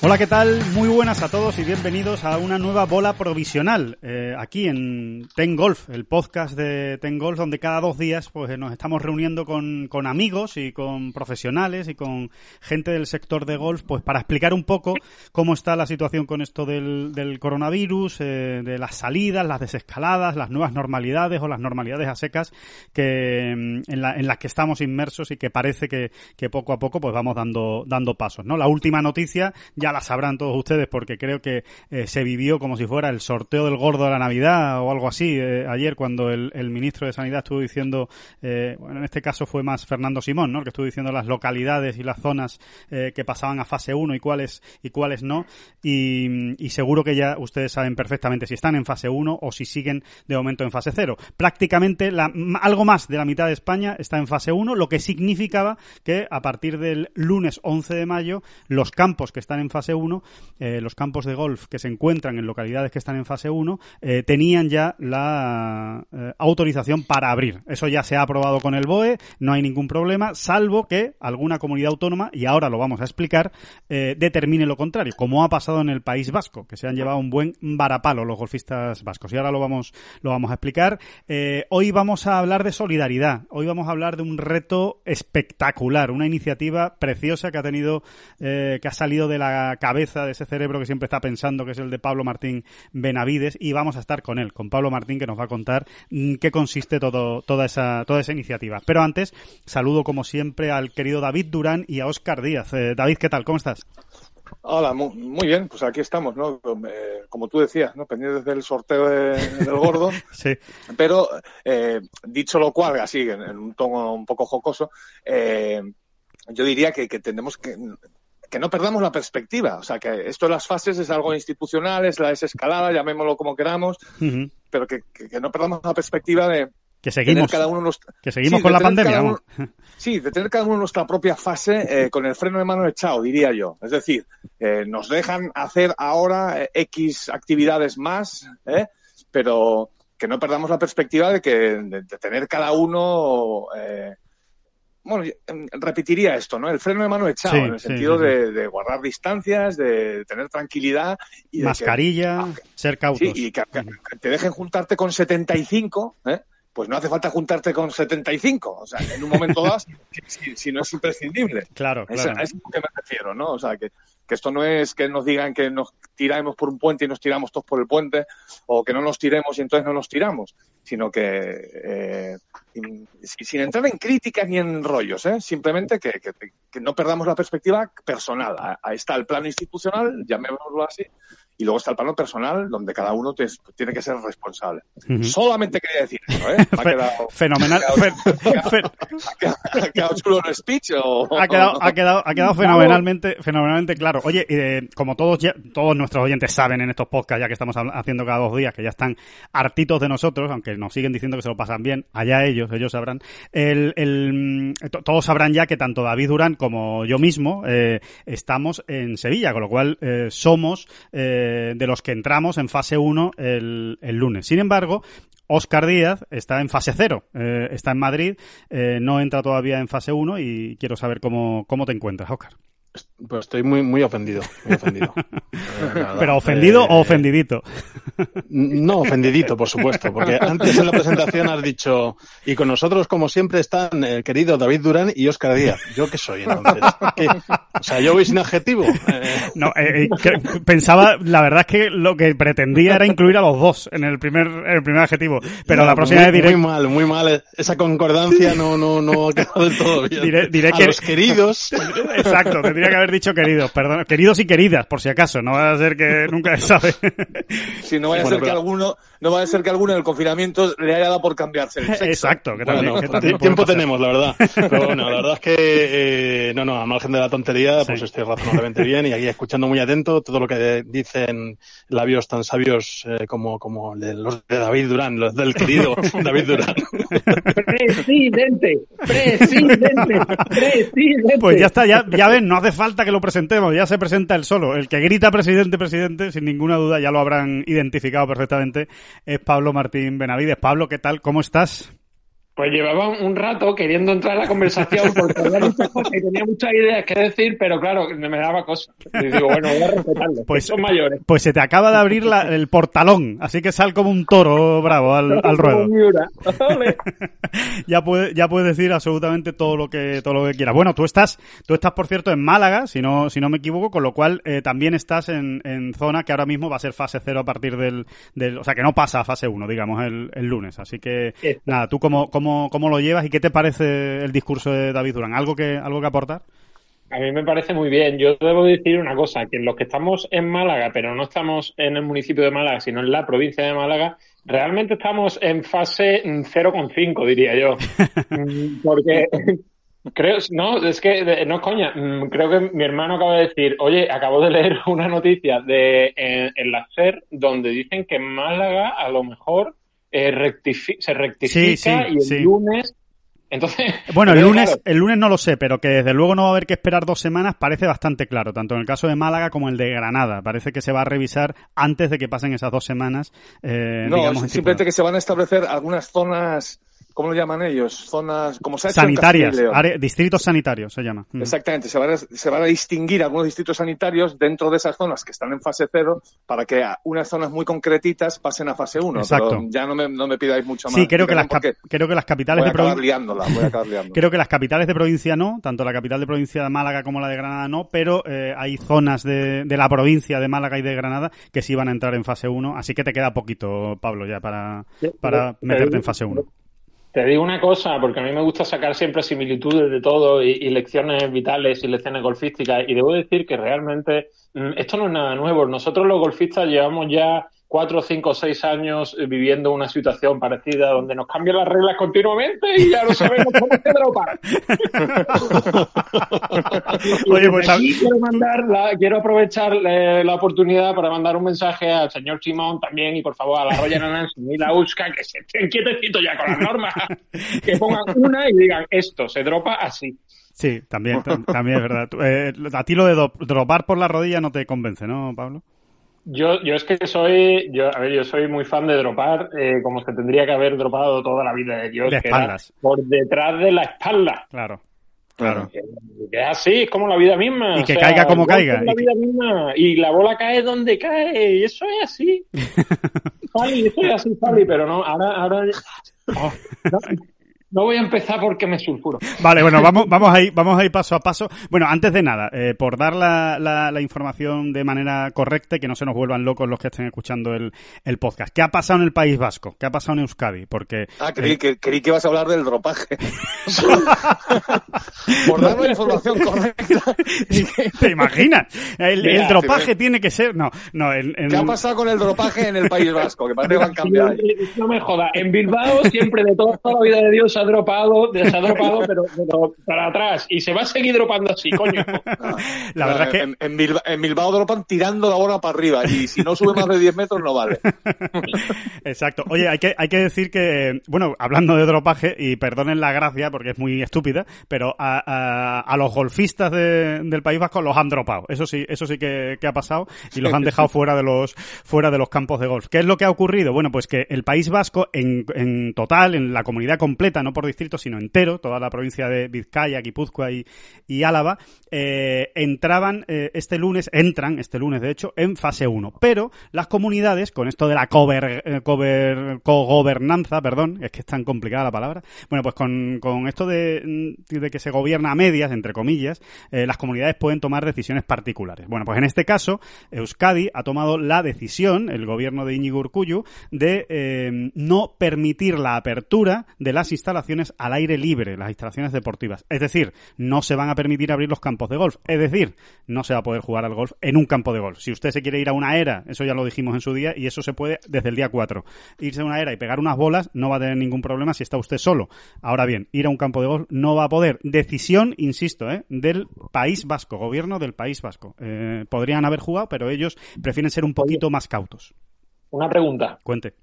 Hola, ¿qué tal? Muy buenas a todos y bienvenidos a una nueva bola provisional eh, aquí en Ten Golf, el podcast de Ten Golf, donde cada dos días pues nos estamos reuniendo con, con amigos y con profesionales y con gente del sector de golf pues para explicar un poco cómo está la situación con esto del, del coronavirus, eh, de las salidas, las desescaladas, las nuevas normalidades o las normalidades a secas que mm, en, la, en las que estamos inmersos y que parece que, que poco a poco pues vamos dando, dando pasos, ¿no? La última noticia ya la sabrán todos ustedes porque creo que eh, se vivió como si fuera el sorteo del gordo de la Navidad o algo así eh, ayer cuando el, ministro de Sanidad estuvo diciendo, eh, bueno, en este caso fue más Fernando Simón, ¿no? Que estuvo diciendo las localidades y las zonas que pasaban a fase 1 y cuáles y cuáles no. Y, y, seguro que ya ustedes saben perfectamente si están en fase 1 o si siguen de momento en fase 0. Prácticamente la, algo más de la mitad de España está en fase 1, lo que significaba que a partir del lunes 11 de mayo los campos que están en fase 1, eh, los campos de golf que se encuentran en localidades que están en fase 1, eh, tenían ya la eh, autorización para abrir. Eso ya se ha aprobado con el BOE, no hay ningún problema, salvo que alguna comunidad autónoma, y ahora lo vamos a explicar, determine lo contrario, como ha pasado en el País Vasco, que se han llevado un buen varapalo los golfistas vascos. Y ahora lo vamos, lo vamos a explicar. hoy vamos a hablar de solidaridad, hoy vamos a hablar de un reto espectacular, una iniciativa preciosa que ha tenido, que ha salido de la cabeza de ese cerebro que siempre está pensando, que es el de Pablo Martín Benavides, y vamos a estar con él, con Pablo Martín, que nos va a contar mm, qué consiste todo, toda, esa, toda esa iniciativa. Pero antes, saludo como siempre al querido David Durán y a Óscar Díaz. Eh, David, ¿qué tal? ¿Cómo estás? Hola, muy, bien, pues aquí estamos, ¿no? Eh, como tú decías, ¿no? Pendientes del sorteo del gordo. sí. Pero, eh, dicho lo cual, así, en, un tono un poco jocoso, yo diría que, que tenemos que que no perdamos la perspectiva. O sea, que esto de las fases es algo institucional, es la desescalada, llamémoslo como queramos, pero que, no perdamos la perspectiva de que seguimos, cada uno que seguimos con la pandemia. sí, de tener cada uno nuestra propia fase eh, con el freno de mano echado, diría yo. Es decir, eh, nos dejan hacer ahora eh, X actividades más, pero que no perdamos la perspectiva de que de, tener cada uno bueno, em, repetiría esto, ¿no? El freno de mano echado, en el sentido de, guardar distancias, de tener tranquilidad. y Mascarilla, ser cautos. y que, te dejen juntarte con 75, ¿eh? pues no hace falta juntarte con 75. O sea, en un momento dado, si, no es imprescindible. Claro, claro. Es, a lo que me refiero, ¿no? O sea, que, que esto no es que nos digan que nos tiramos por un puente y nos tiramos todos por el puente, o que no nos tiremos y entonces no nos tiramos, sino que eh, sin entrar en críticas ni en rollos, ¿eh? simplemente que, que, no perdamos la perspectiva personal. Ahí está el plano institucional, llamémoslo así, y luego está el plano personal, donde cada uno tiene que ser responsable. Solamente quería decir eso, ¿eh? Ha quedado, Fenomenal. ¿Ha quedado, chulo el speech? O, ha, quedado, ha, quedado, ha quedado fenomenalmente, fenomenalmente claro. Oye, eh, como todos, todos nuestros oyentes saben en estos podcasts, ya que estamos haciendo cada dos días, que ya están hartitos de nosotros, aunque nos siguen diciendo que se lo pasan bien, allá ellos, ellos sabrán. El, el, todos sabrán ya que tanto David Durán como yo mismo eh, estamos en Sevilla, con lo cual eh, somos eh, de los que entramos en fase 1 el, el lunes. Sin embargo, Oscar Díaz está en fase 0, eh, está en Madrid, eh, no entra todavía en fase 1 y quiero saber cómo, cómo te encuentras, Oscar. Pues estoy muy, muy ofendido, muy ofendido. ¿Pero ofendido o ofendidito? No, ofendidito, por supuesto, porque antes en la presentación has dicho, y con nosotros, como siempre, están el querido David Durán y Óscar Díaz. ¿Yo qué soy entonces? O sea, yo voy sin adjetivo. No, eh, pensaba, la verdad es que lo que pretendía era incluir a los dos en el primer, en el primer adjetivo. Pero la próxima vez diré. Muy mal, muy mal. Esa concordancia no, no, no ha quedado del todo bien. Diré, diré a que. los queridos. Exacto, tendría que haber dicho queridos, perdón. Queridos y queridas, por si acaso. No va a ser que nunca se sabe. Si no vaya a ser que alguno, no vaya a ser que alguno en el confinamiento le haya dado por cambiarse el sexo. Exacto, que también, Bueno, que también tiempo tenemos, la verdad. Pero bueno, la verdad es que, eh, no, no, a margen de la tontería, pues Sí. estoy razonablemente bien y aquí escuchando muy atento todo lo que dicen labios tan sabios eh, como, como los de David Durán, los del querido David Durán. Presidente, presidente, presidente. Pues ya está, ya, ya ven, no hace falta que lo presentemos, ya se presenta él solo. El que grita presidente, presidente, sin ninguna duda, ya lo habrán identificado perfectamente, es Pablo Martín Benavides. Pablo, ¿qué tal? ¿Cómo estás? Pues llevaba un rato queriendo entrar en la conversación porque había muchas cosas y tenía muchas ideas que decir, pero claro, me daba cosas. Y digo, bueno, voy a respetarlo. Pues- son mayores. Pues se te acaba de abrir la- el portalón, así que sal como un toro bravo al, al ruedo. Como ya puedes ya puedes decir absolutamente todo lo que todo lo que quieras. Bueno, tú estás tú estás por cierto en Málaga, si no si no me equivoco, con lo cual eh, también estás en, en zona que ahora mismo va a ser fase cero a partir del, del o sea que no pasa a fase 1, digamos el, el lunes. Así que nada, tú cómo, cómo cómo lo llevas y qué te parece el discurso de David Durán, algo que algo que aportar. A mí me parece muy bien. Yo debo decir una cosa, que los que estamos en Málaga, pero no estamos en el municipio de Málaga, sino en la provincia de Málaga, realmente estamos en fase mm, 0,5, diría yo. Mm, Porque creo, no, es que no es coña. Mm, Creo que mi hermano acaba de decir, oye, acabo de leer una noticia de en, en la SER donde dicen que en Málaga a lo mejor eh, rectifi- se rectifica Sí, sí, y el sí. lunes. Entonces, Bueno, el lunes, claro, el lunes no lo sé, pero que desde luego no va a haber que esperar dos semanas parece bastante claro, tanto en el caso de Málaga como el de Granada. Parece que se va a revisar antes de que pasen esas dos semanas. Eh, No, digamos, simplemente que se van a establecer algunas zonas, ¿cómo lo llaman ellos? Zonas, como se ha hecho en sanitarias, Castilla y León. área- distritos sanitarios se llama. Mm. Exactamente, se van, a, se van a distinguir algunos distritos sanitarios dentro de esas zonas que están en fase cero para que a unas zonas muy concretitas pasen a fase uno. Exacto. Pero ya no me, no me pidáis mucho más. Sí, creo que, las, creo que las capitales voy a de provincia. liándola, voy a acabar liándola. Creo que las capitales de provincia no, tanto la capital de provincia de Málaga como la de Granada no, pero eh, hay zonas de, de la provincia de Málaga y de Granada que sí van a entrar en fase 1, así que te queda poquito, Pablo, ya para, para Te meterte en fase 1. Te digo una cosa, porque a mí me gusta sacar siempre similitudes de todo y, y lecciones vitales y lecciones golfísticas. Y debo decir que realmente mm, esto no es nada nuevo. Nosotros los golfistas llevamos ya cuatro, cinco, seis años eh, viviendo una situación parecida donde nos cambian las reglas continuamente y ya no sabemos cómo se dropa. Oye, pues, Aquí quiero mandar la- quiero aprovechar eh, la oportunidad para mandar un mensaje al señor Simón también y por favor a la Royal Nancy y la USCA que se estén quietecitos ya con las normas, que pongan una y digan esto, se dropa así. Sí, también, tam- también es verdad. Eh, a ti lo de dropar por la rodilla no te convence, ¿no, Pablo? Yo, yo es que soy, yo, a ver, yo soy muy fan de dropar, eh, como se tendría que haber dropado toda la vida de Dios, De que era espaldas. por detrás de la espalda. Claro. Claro. Que, que es así, es como la vida misma. Y o que sea, caiga como caiga. es la vida misma. Y la bola cae donde cae. Y eso es así. Fali, eso es así, Fali, pero no, ahora, ahora. Oh, no, no voy a empezar porque me sulfuro. Vale, bueno, vamos, vamos a ir, vamos a ir paso a paso. Bueno, antes de nada, eh, por dar la, la, la información de manera correcta y que no se nos vuelvan locos los que estén escuchando el, el podcast. ¿Qué ha pasado en el País Vasco? ¿Qué ha pasado en Euskadi? Porque Ah, creí, que, creí que ibas a hablar del dropaje. Por darme la información correcta. ¿Te imaginas? El, el Mira, dropaje sí, tiene que ser. No, no. En, en- ¿Qué ha pasado con el dropaje en el País Vasco? Que parece que van a cambiar. ahí. No me jodas. En Bilbao siempre de toda, la vida de Dios ha dropado, se ha dropado, pero, pero para atrás. Y se va a seguir dropando así, coño. La verdad es que en, en Bilbao, en Bilbao dropan tirando la bola para arriba y si no sube más de 10 metros no vale. Exacto. Oye, hay que, hay que decir que, bueno, hablando de dropaje, y perdonen la gracia porque es muy estúpida, pero a, a- a los golfistas de- del País Vasco los han dropado. Eso sí, eso sí que, que ha pasado y los han dejado fuera de los, fuera de los campos de golf. ¿Qué es lo que ha ocurrido? Bueno, pues que el País Vasco en, en total, en la comunidad completa, no por distrito, sino entero, toda la provincia de Vizcaya, Guipúzcoa y, Álava, eh, entraban eh, este lunes, entran este lunes de hecho, en fase 1. Pero las comunidades, con esto de la cover, eh, cover, perdón, es que es tan complicada la palabra, bueno, pues con, con esto de, de que se gobierna a medias, entre comillas, las comunidades pueden tomar decisiones particulares. Bueno, pues en este caso, Euskadi ha tomado la decisión, el gobierno de Íñigo Urcullu, de no permitir la apertura de las instalaciones al aire libre, las instalaciones deportivas. Es decir, no se van a permitir abrir los campos de golf. Es decir, no se va a poder jugar al golf en un campo de golf. Si usted se quiere ir a una era, eso ya lo dijimos en su día, y eso se puede desde el día 4. Irse a una era y pegar unas bolas no va a tener ningún problema si está usted solo. Ahora bien, ir a un campo de golf no va a poder. Decisión, insisto, ¿eh? del País Vasco, gobierno del País Vasco. Eh, podrían haber jugado, pero ellos prefieren ser un poquito más cautos. Una pregunta. Cuente.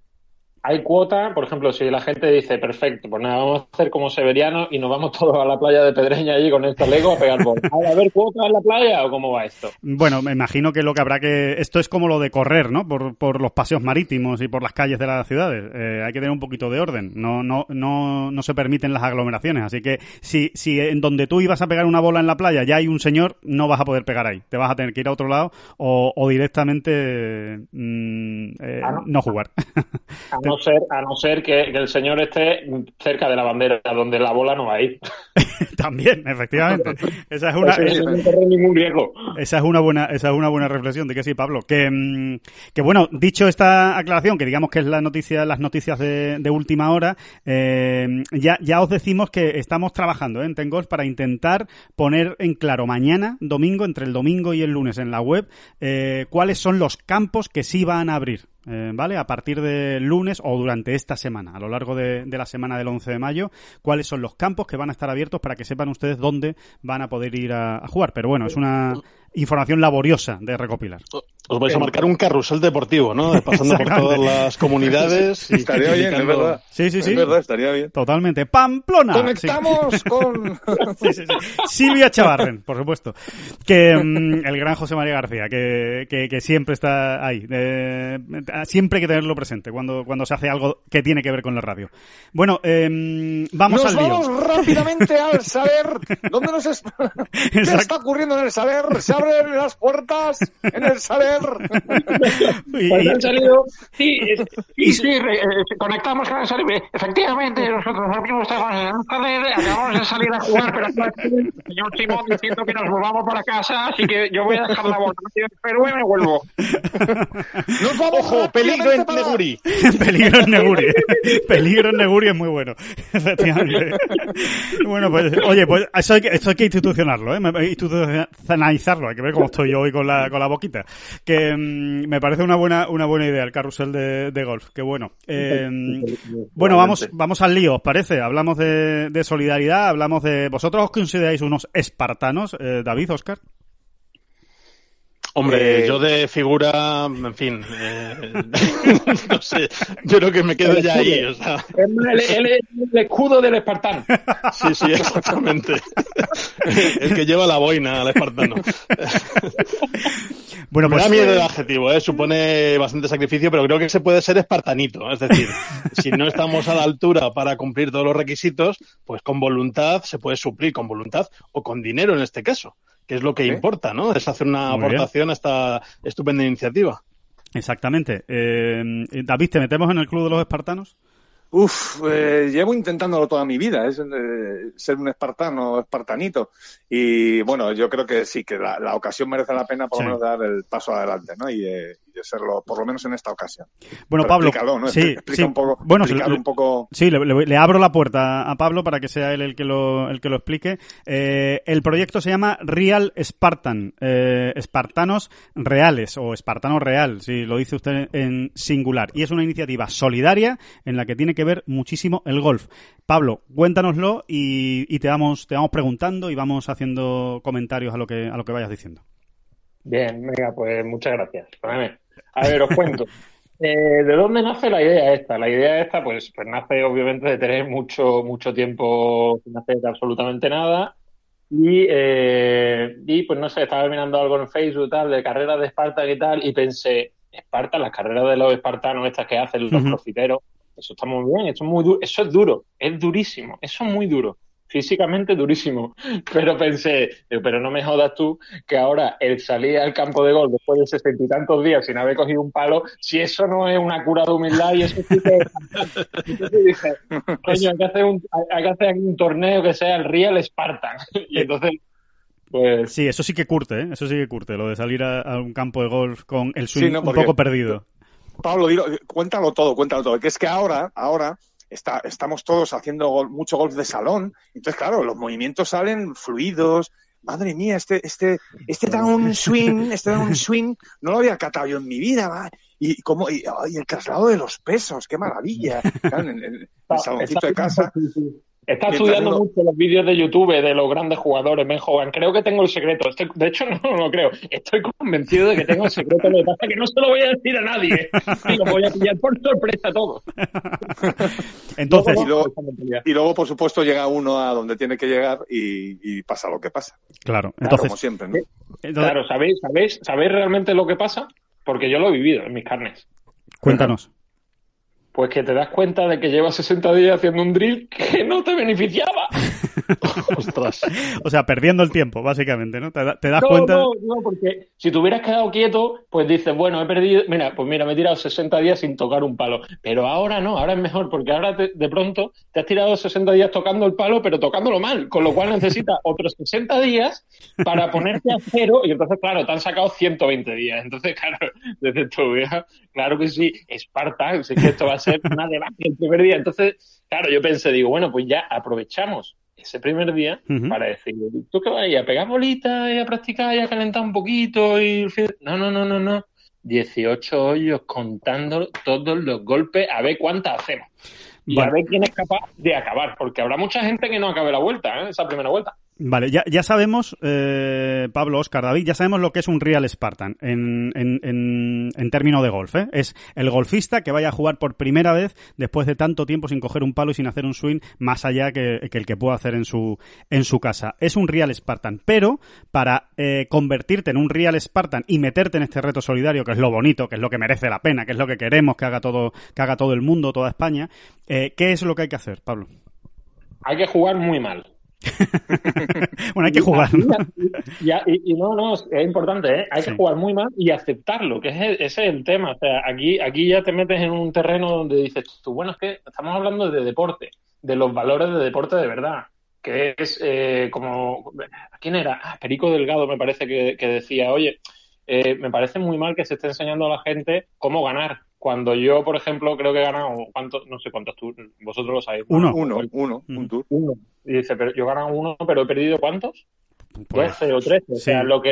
Hay cuota, por ejemplo, si la gente dice, perfecto, pues nada, vamos a hacer como severiano y nos vamos todos a la playa de Pedreña allí con el talego a pegar bola. ¿Va a haber cuota en la playa o cómo va esto? Bueno, me imagino que lo que habrá que... Esto es como lo de correr, ¿no? Por, por los paseos marítimos y por las calles de las ciudades. Eh, hay que tener un poquito de orden. No, no, no, no se permiten las aglomeraciones. Así que si, si en donde tú ibas a pegar una bola en la playa ya hay un señor, no vas a poder pegar ahí. Te vas a tener que ir a otro lado o, o directamente mm, eh, Ah, no. no jugar. A no ser, a no ser que, que el señor esté cerca de la bandera, donde la bola no va a ir. También, efectivamente. Esa es una, Eso es- no corre ningún riesgo. Esa es una buena, esa es una buena reflexión de que sí, Pablo. Que, mm, que bueno, dicho esta aclaración, que digamos que es la noticia, las noticias de, de última hora, eh, ya, ya os decimos que estamos trabajando ¿eh, en Tengos para intentar poner en claro mañana, domingo, entre el domingo y el lunes en la web, eh, cuáles son los campos que sí van a abrir. Eh, ¿Vale? A partir del lunes o durante esta semana, a lo largo de, de la semana del 11 de mayo, cuáles son los campos que van a estar abiertos para que sepan ustedes dónde van a poder ir a jugar. Pero bueno, es una información laboriosa de recopilar. Os vais a marcar un carrusel deportivo, ¿no? Pasando por todas las comunidades. y Estaría bien, es verdad. Sí, sí, sí. Es verdad, estaría bien. Totalmente. ¡Pamplona! Sí. Conectamos con... Sí, sí, sí. Silvia Chavarren, por supuesto. Que mm, el gran José María García, que, que, que siempre está ahí. Eh, siempre hay que tenerlo presente cuando, cuando se hace algo que tiene que ver con la radio. Bueno, eh, vamos Nos al lío. vamos rápidamente al saber. ¿Dónde nos es... ¿Qué está ocurriendo en el saber? ¿Se abren las puertas en el saber? Y- Pues y- han salido, sí, sí, sí, re- eh, conectamos con el salir. Efectivamente, nosotros estamos en el salir, acabamos de salir a jugar, pero el señor Simón diciendo que nos volvamos para casa, así que yo voy a dejar la bola en Perú y me vuelvo. Nos vamos ¡Ojo! ¡Peligro en para- Neguri! Peligro en Neguri. Peligro en Neguri es muy bueno. Efectivamente. Bueno, pues, oye, pues eso hay que, esto hay que institucionarlo, ¿eh? Institucionalizarlo. Que ver cómo estoy yo hoy con la, con la boquita. Que mm, me parece una buena, una buena idea el carrusel de, de golf. Qué bueno. Eh, bueno, vamos, vamos al lío, ¿os parece? Hablamos de, de solidaridad, hablamos de... ¿Vosotros os consideráis unos espartanos, eh, David, Oscar? Hombre, Eh, yo de figura, en fin, eh, no sé, yo creo que me quedo ya ahí, o sea, El, el- el escudo del espartano. sí, sí, exactamente. El que lleva la boina al espartano. Bueno, Me pues... da miedo el adjetivo, ¿eh? supone bastante sacrificio, pero creo que se puede ser espartanito. Es decir, si no estamos a la altura para cumplir todos los requisitos, pues con voluntad se puede suplir, con voluntad o con dinero en este caso, que es lo que Sí. importa, ¿no? Es hacer una Muy bien. aportación a esta estupenda iniciativa. Exactamente. Eh, David, ¿te metemos en el club de los espartanos? Uf, eh, llevo intentándolo toda mi vida, es eh, ser un espartano, espartanito. Y bueno, yo creo que sí, que la, la ocasión merece la pena por Sí. lo menos dar el paso adelante, ¿no? Y, eh, serlo, por lo menos en esta ocasión. Bueno, Pero Pablo, explícalo, ¿no? sí, Explica sí. un poco, bueno, le, un poco... sí, le, le- le abro la puerta a Pablo para que sea él el que lo, el que lo explique. Eh, el proyecto se llama Real Spartan, eh, espartanos reales o espartano real, si lo dice usted en singular. Y es una iniciativa solidaria en la que tiene que ver muchísimo el golf. Pablo, cuéntanoslo y, y te vamos, te vamos preguntando y vamos haciendo comentarios a lo que, a lo que vayas diciendo. Bien, venga, pues muchas gracias. Poneme. A ver, os cuento. Eh, ¿De dónde nace la idea esta? La idea esta, pues, pues nace obviamente de tener mucho, mucho tiempo sin hacer absolutamente nada. Y, eh, y pues no sé, estaba mirando algo en Facebook tal, de carreras de Esparta y tal, y pensé, Esparta, las carreras de los espartanos estas que hacen los profiteros, eso está muy bien, eso es muy duro, eso es duro, es durísimo, eso es muy duro físicamente durísimo. Pero pensé, pero no me jodas tú que ahora el salir al campo de gol después de sesenta y tantos días sin haber cogido un palo, si eso no es una cura de humildad y eso sí que entonces dije, coño, hay que hacer un, hay que hacer un torneo que sea el Real Spartan. Y entonces pues... Sí, eso sí que curte, ¿eh? eso sí que curte, lo de salir a, un campo de golf con el swing un poco perdido. Pablo, cuéntalo todo, cuéntalo todo. Que es que ahora, ahora está, estamos todos haciendo mucho golf de salón. Entonces, claro, los movimientos salen fluidos. Madre mía, este, este, este un swing, este un swing, no lo había catado yo en mi vida, Y, como, y, el traslado de los pesos, qué maravilla. en, el saloncito de casa. Está estudiando mucho los vídeos de YouTube de los grandes jugadores, Ben Hogan. Creo que tengo el secreto. de hecho, no, lo creo. Estoy convencido de que tengo el secreto. Lo que pasa es que no se lo voy a decir a nadie. Y lo voy a pillar por sorpresa todo. Entonces, y, luego, por supuesto, llega uno a donde tiene que llegar y, pasa lo que pasa. Claro, entonces. como siempre, ¿no? Claro, ¿sabéis, sabéis, ¿sabéis realmente lo que pasa? Porque yo lo he vivido en mis carnes. Cuéntanos. Pues que te das cuenta de que llevas 60 días haciendo un drill que no te beneficiaba. Ostras. O sea, perdiendo el tiempo, básicamente, ¿no? Te, das cuenta. No, no, porque si te hubieras quedado quieto, pues dices, bueno, he perdido. Mira, pues mira, me he tirado 60 días sin tocar un palo. Pero ahora no, ahora es mejor, porque ahora de pronto te has tirado 60 días tocando el palo, pero tocándolo mal. Con lo cual necesitas otros 60 días para ponerte a cero. Y entonces, claro, te han sacado 120 días. Entonces, claro, desde tu vida, claro que sí, Esparta, sé que esto va a ser una debacle el primer día. Entonces, claro, yo pensé, digo, bueno, pues ya aprovechamos ese primer día para decir, ¿tú qué vas a pegar bolitas y a practicar y a calentar un poquito? y No, no, no, no, no. 18 hoyos contando todos los golpes a ver cuántas hacemos. Y a ver quién es capaz de acabar, porque habrá mucha gente que no acabe la vuelta, ¿eh? esa primera vuelta. Vale, ya, ya sabemos, eh, Pablo, Oscar, David, ya sabemos lo que es un Real Spartan en, en, en, en términos de golf. ¿eh? Es el golfista que vaya a jugar por primera vez después de tanto tiempo sin coger un palo y sin hacer un swing más allá que, el que pueda hacer en su, en su casa. Es un Real Spartan, pero para eh, convertirte en un Real Spartan y meterte en este reto solidario, que es lo bonito, que es lo que merece la pena, que es lo que queremos que haga todo, que haga todo el mundo, toda España, eh, ¿qué es lo que hay que hacer, Pablo? Hay que jugar muy mal bueno, hay que jugar. Y, no, no, es importante, ¿eh? hay que jugar muy mal y aceptarlo, que ese es el tema. O sea, aquí, aquí ya te metes en un terreno donde dices tú, bueno, es que estamos hablando de deporte, de los valores de deporte de verdad, que es eh, como, ¿quién era? Ah, Perico Delgado me parece que, decía, oye, eh, me parece muy mal que se esté enseñando a la gente cómo ganar. Cuando yo, por ejemplo, creo que he ganado, ¿cuántos? No sé cuántos tours, vosotros lo sabéis. Uno, uno, uno, un tour. Uno. Y dice, pero yo he ganado uno, pero he perdido ¿cuántos? Pues, 12 o 13. o sea, lo que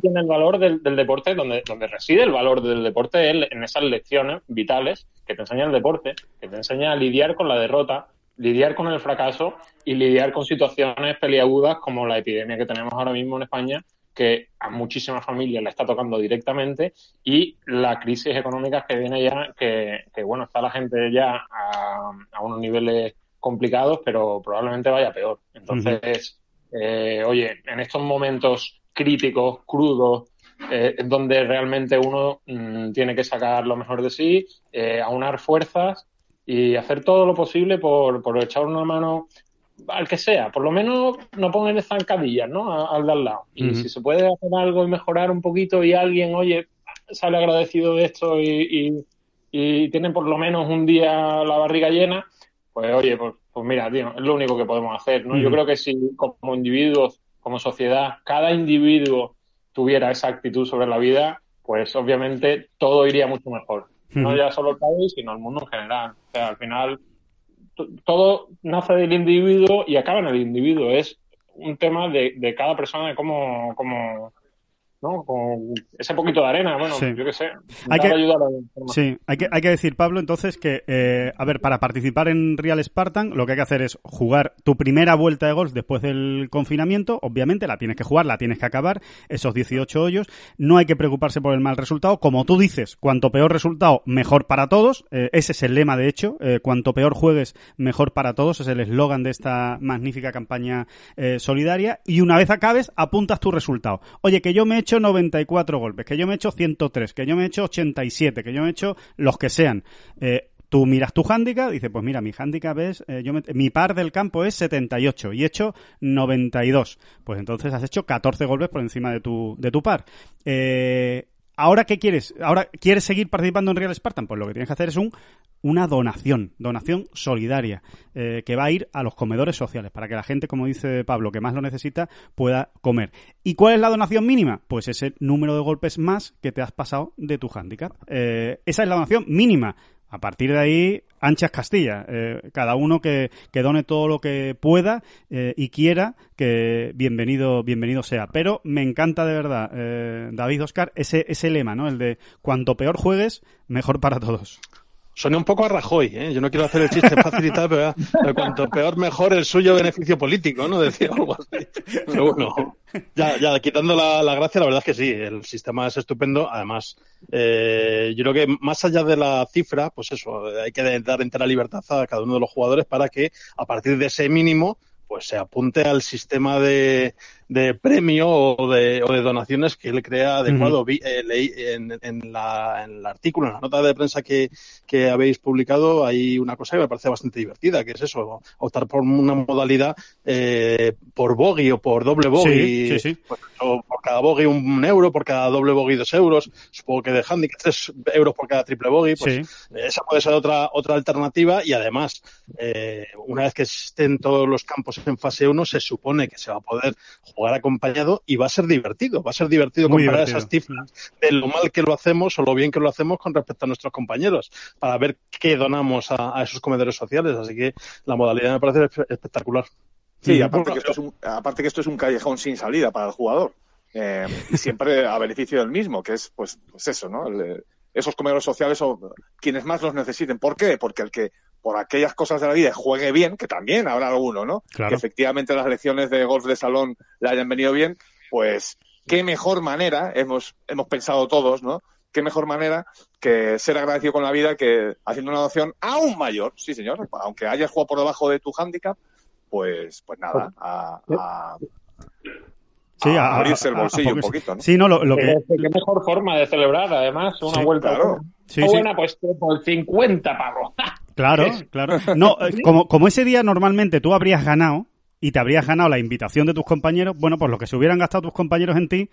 tiene el valor del, deporte, donde, donde reside el valor del deporte es en esas lecciones vitales que te enseña el deporte, que te enseña a lidiar con la derrota, lidiar con el fracaso y lidiar con situaciones peliagudas como la epidemia que tenemos ahora mismo en España, que a muchísimas familias le está tocando directamente y la crisis económica que viene ya, que, bueno, está la gente ya a, unos niveles complicados, pero probablemente vaya peor. Entonces, eh, oye, en estos momentos críticos, crudos, eh, donde realmente uno mm, tiene que sacar lo mejor de sí, eh, aunar fuerzas y hacer todo lo posible por, por echar una mano al que sea, por lo menos no poner zancadillas, ¿no? Al de al lado. Y si se puede hacer algo y mejorar un poquito y alguien, oye, sale agradecido de esto y, y, tiene por lo menos un día la barriga llena, pues oye, pues, pues mira, tío, es lo único que podemos hacer, ¿no? Yo creo que si como individuos, como sociedad, cada individuo tuviera esa actitud sobre la vida, pues obviamente todo iría mucho mejor. No ya solo el país, sino el mundo en general. O sea, al final todo nace del individuo y acaba en el individuo. Es un tema de, de cada persona, de cómo, cómo, ¿no? Con ese poquito de arena, bueno, yo qué sé. Hay que, ayudar a sí, hay que, hay que decir, Pablo, entonces que, eh, a ver, para participar en Real Spartan, lo que hay que hacer es jugar tu primera vuelta de golf después del confinamiento. Obviamente la tienes que jugar, la tienes que acabar, esos 18 hoyos. No hay que preocuparse por el mal resultado. Como tú dices, cuanto peor resultado, mejor para todos. Eh, ese es el lema, de hecho. Eh, cuanto peor juegues, mejor para todos. Es el eslogan de esta magnífica campaña solidaria. Y una vez acabes, apuntas tu resultado. Oye, que yo me he hecho 94 golpes, que yo me he hecho 103, que yo me he hecho 87, que yo me he hecho los que sean. Eh, tú miras tu handicap, dices, pues mira, mi handicap es, eh, yo mi par del campo es 78 y he hecho 92. Pues entonces has hecho 14 golpes por encima de tu, de tu par. Eh, ¿Ahora qué quieres? ¿Ahora quieres seguir participando en Real Spartan? Pues lo que tienes que hacer es un, una donación, donación solidaria, eh, que va a ir a los comedores sociales, para que la gente, como dice Pablo, que más lo necesita, pueda comer. ¿Y cuál es la donación mínima? Pues ese número de golpes más que te has pasado de tu handicap. Eh, esa es la donación mínima. A partir de ahí, anchas Castilla. Eh, cada uno que, que, done todo lo que pueda eh, y quiera, que bienvenido, bienvenido sea. Pero me encanta de verdad, eh, David Oscar, ese, ese lema, ¿no? El de cuanto peor juegues, mejor para todos. Suena un poco a Rajoy, ¿eh? Yo no quiero hacer el chiste facilitado, pero, cuanto peor, mejor el suyo beneficio político, ¿no? Decía algo así. Pero bueno, ya, ya quitando la, la, gracia, la verdad es que sí, el sistema es estupendo. Además, eh, yo creo que más allá de la cifra, pues eso, hay que dar entera libertad a cada uno de los jugadores para que a partir de ese mínimo pues se apunte al sistema de, de premio o de, o de donaciones que él crea adecuado. Vi, eh, leí en, en, la, en el artículo, en la nota de prensa que, que habéis publicado, hay una cosa que me parece bastante divertida, que es eso, optar por una modalidad eh, por bogey o por doble bogey. Sí, sí, sí. Pues, o por cada bogey un euro, por cada doble bogey dos euros, supongo que de handicap tres euros por cada triple bogey, pues esa puede ser otra, otra alternativa y además, eh, una vez que estén todos los campos en fase 1, se supone que se va a poder jugar acompañado y va a ser divertido. Va a ser divertido Muy comparar divertido. esas cifras de lo mal que lo hacemos o lo bien que lo hacemos con respecto a nuestros compañeros para ver qué donamos a, a esos comedores sociales. Así que la modalidad me parece espe- espectacular. Sí, aparte que, esto es un, aparte que esto es un callejón sin salida para el jugador. Eh, y siempre a beneficio del mismo, que es pues, pues eso, ¿no? El- esos comedores sociales son quienes más los necesiten. ¿Por qué? Porque el que por aquellas cosas de la vida juegue bien, que también habrá alguno, ¿no? Claro. Que efectivamente las lecciones de golf de salón le hayan venido bien, pues qué mejor manera, hemos, hemos pensado todos, ¿no? Qué mejor manera que ser agradecido con la vida que haciendo una donación aún mayor, sí señor, aunque hayas jugado por debajo de tu handicap, pues, pues nada, a, a- Sí, a abrirse el bolsillo un poquito, ¿no? Sí, no, lo, lo que... Qué mejor forma de celebrar, además, una Sí, vuelta claro. Sí, sí. buena, pues por 50 pavos. Claro, claro. No, eh, como, como ese día normalmente tú habrías ganado y te habrías ganado la invitación de tus compañeros, bueno, pues lo que se hubieran gastado tus compañeros en ti,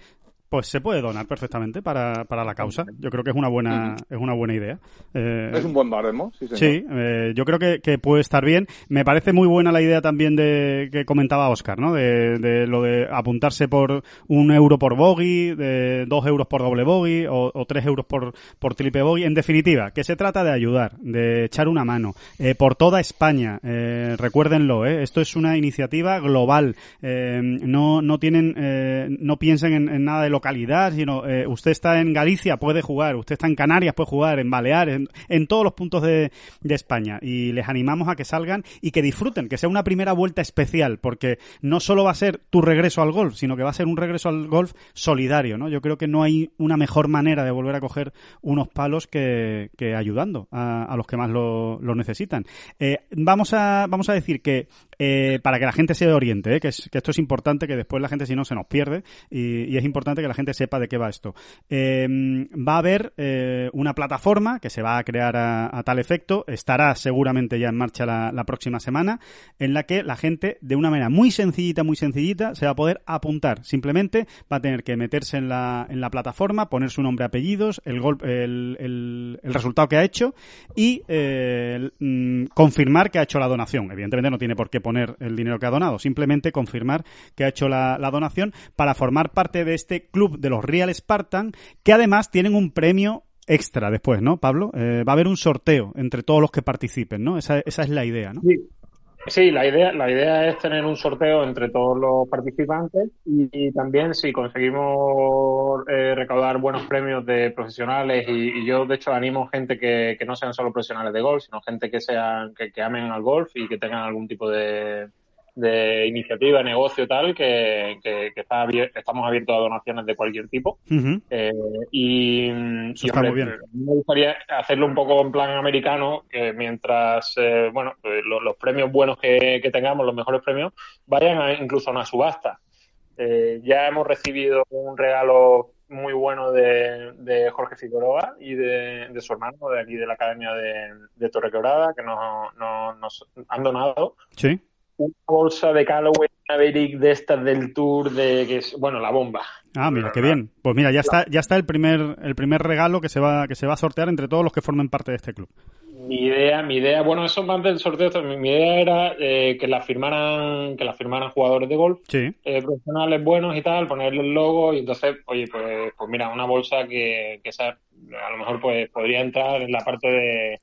pues se puede donar perfectamente para, para la causa. Yo creo que es una buena, es una buena idea. Eh, Es un buen baremo, sí señor. Sí, eh, yo creo que, que puede estar bien. Me parece muy buena la idea también de que comentaba Oscar, ¿no? De, de lo de apuntarse por un euro por bogey, de dos euros por doble bogey o, o tres euros por, por triple bogey. En definitiva, que se trata de ayudar, de echar una mano eh, por toda España. Eh, recuérdenlo, ¿eh? Esto es una iniciativa global. No, no tienen, eh, no piensen en, en nada de localidad, sino eh, usted está en Galicia, puede jugar, usted está en Canarias, puede jugar, en Baleares, en, todos los puntos de, España. Y les animamos a que salgan y que disfruten, que sea una primera vuelta especial, porque no solo va a ser tu regreso al golf, sino que va a ser un regreso al golf solidario, ¿no? Yo creo que no hay una mejor manera de volver a coger unos palos que, ayudando a, los que más lo, necesitan. Eh, vamos, a, vamos a decir que eh, para que la gente se oriente, que esto es importante, que después la gente si no se nos pierde y, y es importante que la gente sepa de qué va esto. Eh, va a haber eh, una plataforma que se va a crear a, tal efecto, estará seguramente ya en marcha la, la próxima semana, en la que la gente de una manera muy sencillita, muy sencillita, se va a poder apuntar. Simplemente va a tener que meterse en la, en la plataforma, poner su nombre, apellidos, el, gol, el, el, resultado que ha hecho y eh, mm, confirmar que ha hecho la donación. Evidentemente no tiene por qué poner el dinero que ha donado, simplemente confirmar que ha hecho la, la donación para formar parte de este club de los Real Spartan, que además tienen un premio extra después, ¿no, Pablo? Eh, va a haber un sorteo entre todos los que participen, ¿no? Esa, esa es la idea, ¿no? Sí. Sí, la idea, la idea es tener un sorteo entre todos los participantes y, también si conseguimos eh, recaudar buenos premios de profesionales y, y yo de hecho animo gente que, que no sean solo profesionales de golf, sino gente que sean que, que amen al golf y que tengan algún tipo de, de iniciativa, negocio tal, que, que, que está abier- estamos abiertos a donaciones de cualquier tipo. Eh, y, y, hombre, muy bien. mí me gustaría hacerlo un poco en plan americano, que mientras, eh, bueno, pues lo- los premios buenos que, que tengamos, los mejores premios, vayan a- incluso a una subasta. Eh, ya hemos recibido un regalo muy bueno de, de Jorge Figueroa y de, de, su hermano de aquí de la Academia de, de Torrequebrada, que nos, nos, nos, han donado. Sí. Una bolsa de Callaway Maverick de estas del Tour, de que es, bueno, la bomba. Ah, mira, qué bien. Pues mira, ya está, ya está el primer, el primer regalo que se va, que se va a sortear entre todos los que formen parte de este club. Mi idea, mi idea, bueno, eso más del sorteo, mi idea era eh, que la firmaran, que la firmaran jugadores de golf, sí. eh, profesionales buenos y tal, ponerle el logo y entonces, oye, pues, pues mira, una bolsa que, que esa, a lo mejor pues podría entrar en la parte de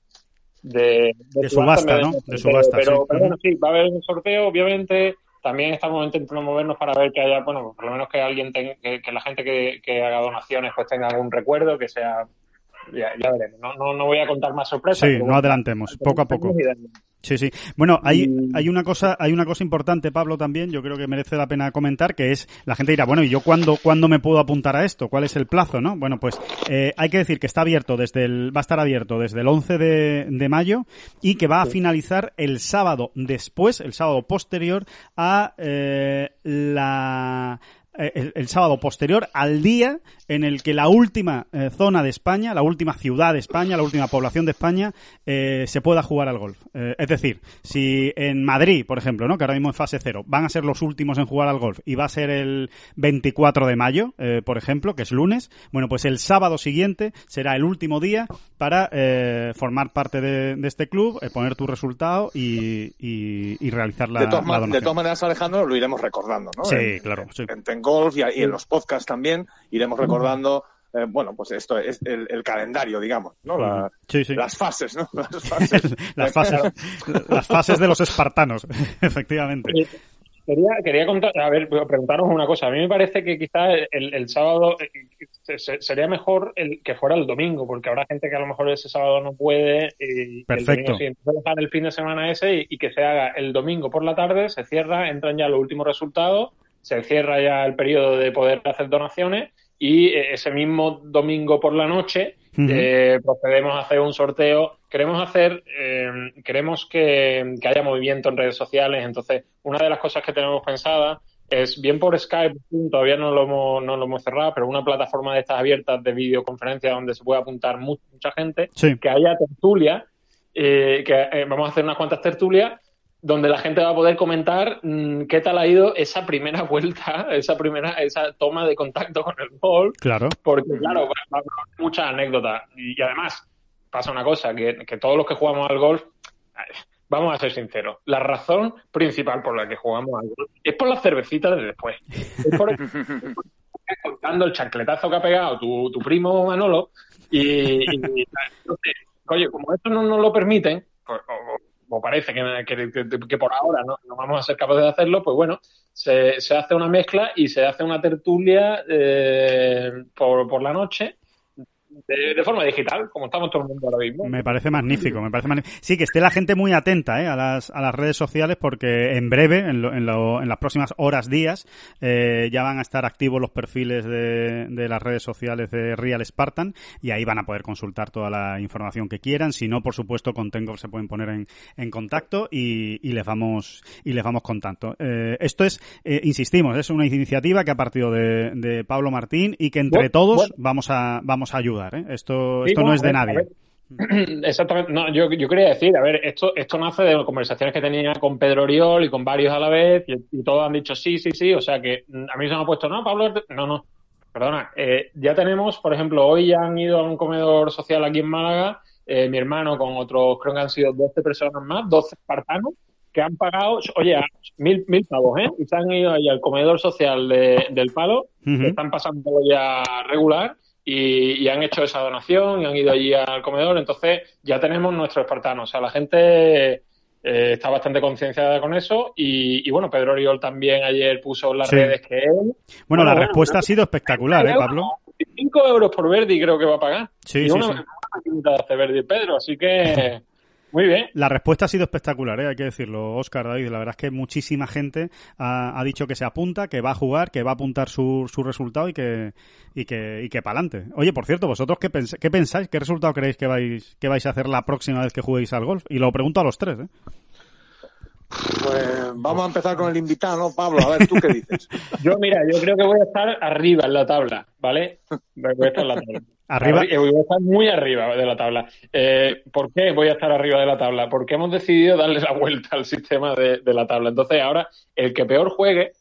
de, de, de subasta, ¿no? De subasta, pero, sí. pero bueno, sí, va a haber un sorteo, obviamente. También estamos intentando movernos para ver que haya, bueno, por lo menos que alguien tenga, que, que la gente que, que, haga donaciones pues tenga algún recuerdo, que sea ya, ya veremos. No, no, no, voy a contar más sorpresas. Sí, no bueno, adelantemos, poco a poco. Sí, sí. Bueno, hay, hay una cosa, hay una cosa importante, Pablo, también, yo creo que merece la pena comentar, que es, la gente dirá, bueno, ¿y yo cuándo, cuándo me puedo apuntar a esto? ¿Cuál es el plazo, no? Bueno, pues, eh, hay que decir que está abierto desde el, va a estar abierto desde el 11 de, de mayo y que va a finalizar el sábado después, el sábado posterior a, eh, la, el, el, sábado posterior al día en el que la última eh, zona de España, la última ciudad de España, la última población de España eh, se pueda jugar al golf. Eh, es decir, si en Madrid, por ejemplo, ¿no? que ahora mismo es fase cero, van a ser los últimos en jugar al golf y va a ser el 24 de mayo, eh, por ejemplo, que es lunes, bueno, pues el sábado siguiente será el último día para eh, formar parte de, de este club, eh, poner tu resultado y, y, y realizar la, de todas, la donación. De todas maneras, Alejandro, lo iremos recordando, ¿no? Sí, claro. Sí. En, en Golf y, y, en los podcasts también iremos recordando, eh, bueno, pues esto es el, el calendario, digamos, ¿no? La, sí, sí. Las fases, ¿no? Las fases. las, fases las fases de los espartanos, efectivamente. Quería, quería contar, a ver, preguntaros una cosa. A mí me parece que quizás el, el, sábado sería mejor el que fuera el domingo, porque habrá gente que a lo mejor ese sábado no puede y Perfecto. el domingo sí. dejar el fin de semana ese y, y, que se haga el domingo por la tarde, se cierra, entran ya los últimos resultados, se cierra ya el periodo de poder hacer donaciones y ese mismo domingo por la noche uh -huh. eh, procedemos a hacer un sorteo. Queremos hacer, eh, queremos que, que, haya movimiento en redes sociales. Entonces, una de las cosas que tenemos pensada es bien por Skype, todavía no lo hemos, no lo hemos cerrado, pero una plataforma de estas abiertas de videoconferencia donde se puede apuntar mucha, mucha gente, sí. que haya tertulia, eh, que eh, vamos a hacer unas cuantas tertulias donde la gente va a poder comentar mmm, qué tal ha ido esa primera vuelta, esa primera, esa toma de contacto con el golf. Claro. Porque, claro, va, va, muchas anécdotas. Y, además, pasa una cosa, que, que, todos los que jugamos al golf, vamos a ser sinceros, la razón principal por la que jugamos al golf es por las cervecitas de después. Es por el, contando el chancletazo que ha pegado tu, tu primo Manolo y, y entonces, oye, como esto no nos lo permiten, pues, o, o parece que, que, por ahora no, no, vamos a ser capaces de hacerlo, pues bueno, se, se hace una mezcla y se hace una tertulia eh, por, por la noche de, de, forma digital, como estamos todo el mundo ahora mismo. Me parece magnífico, me parece magnífico. Sí, que esté la gente muy atenta ¿eh? a, las, a las redes sociales porque en breve, en, lo, en, lo, en las próximas horas, días, eh, ya van a estar activos los perfiles de, de, las redes sociales de Real Spartan y ahí van a poder consultar toda la información que quieran. Si no, por supuesto, con Tengo se pueden poner en, en contacto y, y, les vamos y les vamos contando. Eh, esto es, eh, insistimos, es una iniciativa que ha partido de, de Pablo Martín y que entre bueno, todos bueno. vamos a vamos a ayudar. ¿Eh? Esto, esto no, no es de nadie. Exactamente. No, yo, yo quería decir, a ver, esto, esto nace de conversaciones que tenía con Pedro Oriol y con varios a la vez, y, y todos han dicho sí, sí, sí. O sea que a mí se me ha puesto, no, Pablo, no, no. Perdona, eh, ya tenemos, por ejemplo, hoy ya han ido a un comedor social aquí en Málaga, eh, mi hermano con otros, creo que han sido 12 personas más, 12 espartanos, que han pagado, oye, mil, mil pavos, ¿eh? Y se han ido ahí al comedor social de, del Palo, uh -huh. están pasando ya regular y, y, han hecho esa donación y han ido allí al comedor. Entonces ya tenemos nuestro espartano. O sea, la gente eh, está bastante concienciada con eso. Y, y, bueno, Pedro Oriol también ayer puso en las sí. redes que él. Bueno, bueno la bueno, respuesta bueno, ha sido espectacular, ¿eh, Pablo? 5 euros por Verdi creo que va a pagar. Sí, y sí, una, sí. una de Verdi Pedro, así que. Muy bien. La respuesta ha sido espectacular, ¿eh? hay que decirlo, Oscar David. La verdad es que muchísima gente ha, ha, dicho que se apunta, que va a jugar, que va a apuntar su, su resultado y que y que, y que para adelante. Oye, por cierto, ¿vosotros qué, pens qué pensáis? ¿Qué resultado creéis que vais, que vais a hacer la próxima vez que juguéis al golf? Y lo pregunto a los tres. ¿eh? Pues vamos a empezar con el invitado, ¿no, Pablo? A ver, ¿tú qué dices? Yo, mira, yo creo que voy a estar arriba en la tabla, ¿vale? Voy a estar en la tabla. Arriba. Arri- Voy a estar muy arriba de la tabla. Eh, ¿Por qué voy a estar arriba de la tabla? Porque hemos decidido darle la vuelta al sistema de, de la tabla. Entonces, ahora el que peor juegue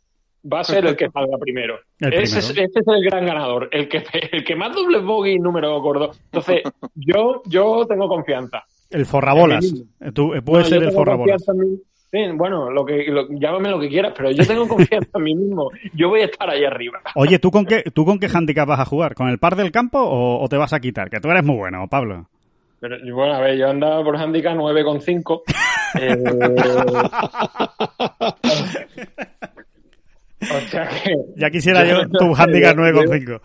va a ser el que salga primero. Ese, es, ese es el gran ganador. El que, el que más dobles bogey y número gordo. Entonces, yo, yo tengo confianza. El forrabolas. Tú, eh, puede No, ser el forrabolas. confianza en mí. Sí, bueno, lo que, lo- llámame lo que quieras, pero yo tengo confianza en mí mismo. Yo voy a estar ahí arriba. Oye, ¿tú con qué, ¿tú con qué handicap vas a jugar? ¿Con el par del campo o, o te vas a quitar? Que tú eres muy bueno, Pablo. Pero, bueno, a ver, yo andaba por handicap 9,5. Eh, o sea que. Ya quisiera yo tu handicap 9,5.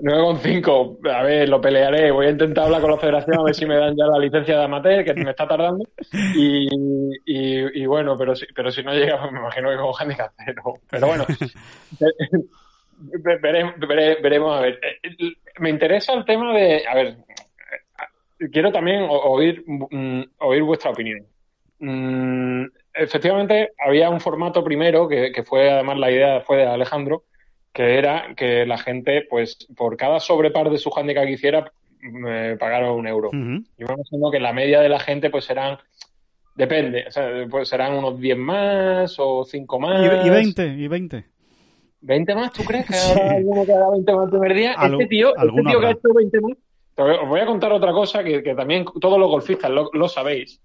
9,5. A ver, lo pelearé. Voy a intentar hablar con la federación a ver si me dan ya la licencia de amateur, que me está tardando. Y, y, bueno, pero si, pero si no llega, pues me imagino que con handicap cero. Pero bueno, ve- veremos, vere- veremos a ver. Eh, Me interesa el tema de. A ver, quiero también oír, mm, oír vuestra opinión. Mm, efectivamente, había un formato primero que, que fue, además, la idea fue de Alejandro, que era que la gente, pues, por cada sobrepar de su handicap que hiciera, me pagara un euro. Ujú. Yo me imagino que la media de la gente, pues, serán, depende, o sea, pues serán unos 10 más o 5 más. Y, y 20, y 20. 20 más, ¿tú crees que Sí. habrá alguno que haga 20 más el primer día? Algu- este tío, este tío que ha hecho 20 más. Os voy a contar otra cosa que, que también todos los golfistas lo, lo sabéis.